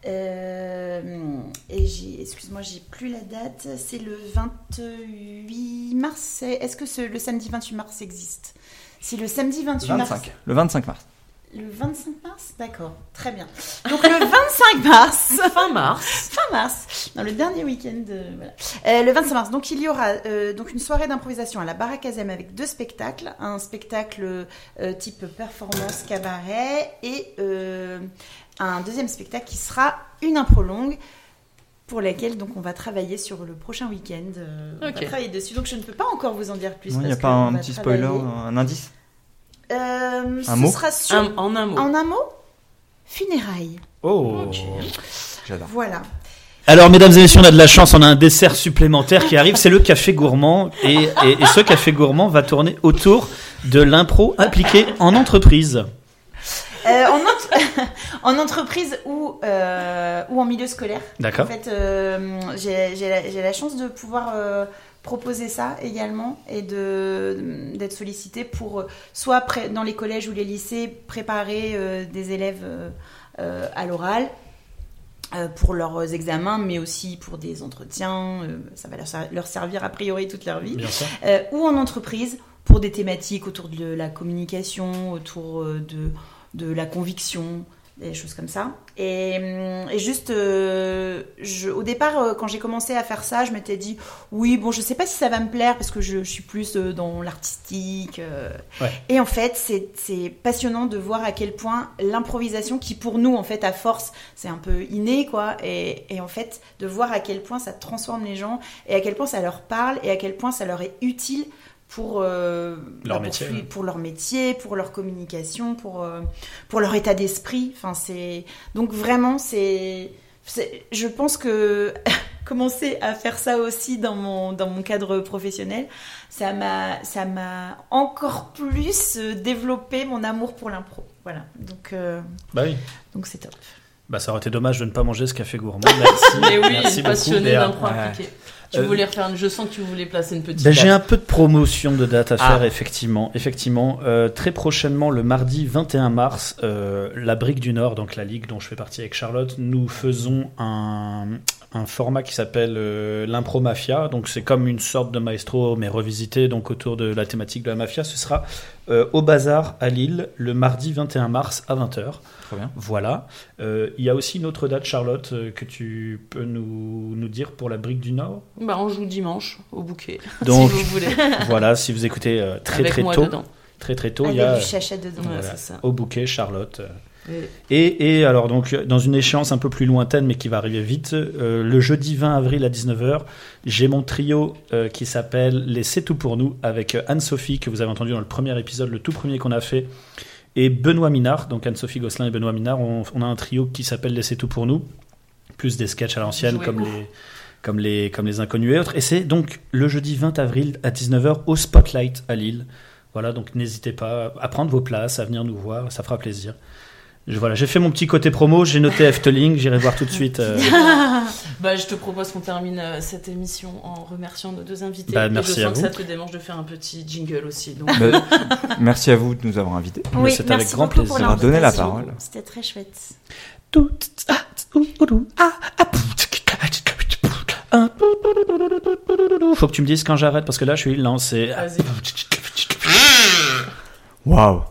Euh, et j'ai, excuse-moi, j'ai plus la date. C'est le 28 mars. Est-ce que ce- le samedi 28 mars existe? Si le samedi 28 mars, 25, le 25 mars. Le 25 mars D'accord, très bien. Donc le 25 mars, Fin mars. fin mars, dans le dernier week-end, de- voilà. Euh, le 25 mars, donc il y aura euh, donc une soirée d'improvisation à la Baraque Azem avec deux spectacles, un spectacle euh, type performance cabaret et euh, un deuxième spectacle qui sera une impro longue pour laquelle donc on va travailler sur le prochain week-end. euh, On Ok. va travailler dessus, donc je ne peux pas encore vous en dire plus. Il n'y a pas un petit spoiler, un indice? Euh, ce mot sera sur Un- en un mot. en un mot, funérailles. Oh. J'adore. Voilà. Alors, mesdames et messieurs, on a de la chance, on a un dessert supplémentaire qui arrive, c'est le café gourmand. Et, et- et ce café gourmand va tourner autour de l'impro appliquée en entreprise. Euh, en, ent- en entreprise ou, euh, ou en milieu scolaire. En D'accord fait, euh, j'ai j'ai la, chance de pouvoir euh, proposer ça également et de d'être sollicitée pour euh, soit pré- dans les collèges ou les lycées préparer euh, des élèves euh, à l'oral. euh, pour leurs examens, mais aussi pour des entretiens, ça va leur, ser- leur servir a priori toute leur vie. Ou en entreprise pour des thématiques autour de la communication, autour de, de la conviction, des choses comme ça. Et, et juste, euh, je, au départ, euh, quand j'ai commencé à faire ça, je m'étais dit, oui, bon, je sais pas si ça va me plaire parce que je, je suis plus euh, dans l'artistique. euh. Ouais. Et en fait, c'est c'est passionnant de voir à quel point l'improvisation, qui pour nous, en fait, à force, c'est un peu inné, quoi. Et, et en fait, de voir à quel point ça transforme les gens et à quel point ça leur parle et à quel point ça leur est utile pour euh, Leur pour métier, pour leur métier, pour leur communication, pour euh, pour leur état d'esprit. Enfin, c'est donc vraiment c'est je pense que commencer à faire ça aussi dans mon dans mon cadre professionnel, ça m'a ça m'a encore plus euh, développé mon amour pour l'impro. Voilà. Donc euh, Bah oui. donc c'est top. Bah, ça aurait été dommage de ne pas manger ce café gourmand. Merci. Mais oui, Merci beaucoup, passionné Béa. d'impro Ouais. Tu Euh, voulais refaire une... Je sens que tu voulais placer une petite Ben, j'ai un peu de promotion de date à faire, Ah. effectivement. Effectivement, Euh, très prochainement, le mardi 21 mars, euh, la Brique du Nord, donc la ligue dont je fais partie avec Charlotte, nous faisons un, un format qui s'appelle euh, l'impro mafia. Donc c'est comme une sorte de maestro, mais revisité donc autour de la thématique de la mafia. Ce sera euh, au Bazar à Lille le mardi 21 mars à 20h. Très bien. Voilà. Euh, Il y a aussi une autre date, Charlotte, euh, que tu peux nous, nous dire pour la Brique du Nord? Bah, on joue dimanche au bouquet. Donc, si vous voulez. voilà, si vous écoutez euh, très Avec très moi tôt, dedans. très très tôt, il y a du chachet dedans. Voilà, c'est ça. au bouquet Charlotte. Et- Et, alors donc dans une échéance un peu plus lointaine mais qui va arriver vite, euh, le jeudi 20 avril à 19h, j'ai mon trio euh, qui s'appelle Les C'est tout pour nous avec euh, Anne-Sophie que vous avez entendu dans le premier épisode, le tout premier qu'on a fait, et Benoît Minard, donc Anne-Sophie Gosselin et Benoît Minard, on, on a un trio qui s'appelle Les C'est tout pour nous, plus des sketchs à l'ancienne comme les comme les comme les inconnus et autres. Et c'est donc le jeudi 20 avril à 19h au Spotlight à Lille. Voilà, donc n'hésitez pas à prendre vos places, à venir nous voir, ça fera plaisir. Je, voilà, j'ai fait mon petit côté promo, j'ai noté Efteling, j'irai voir tout de suite. euh, Bah, je te propose qu'on termine euh, cette émission en remerciant nos deux invités. Bah, Et merci je sens à que vous. ça te démange de faire un petit jingle aussi. Donc, Bah, merci à vous de nous avoir invités. Oui, c'est merci avec grand beaucoup pour plaisir. On va donner la parole. C'était très chouette. ah, ah, ah, ah, Faut que tu me dises quand j'arrête parce que là je suis lancé. vas-y. Waouh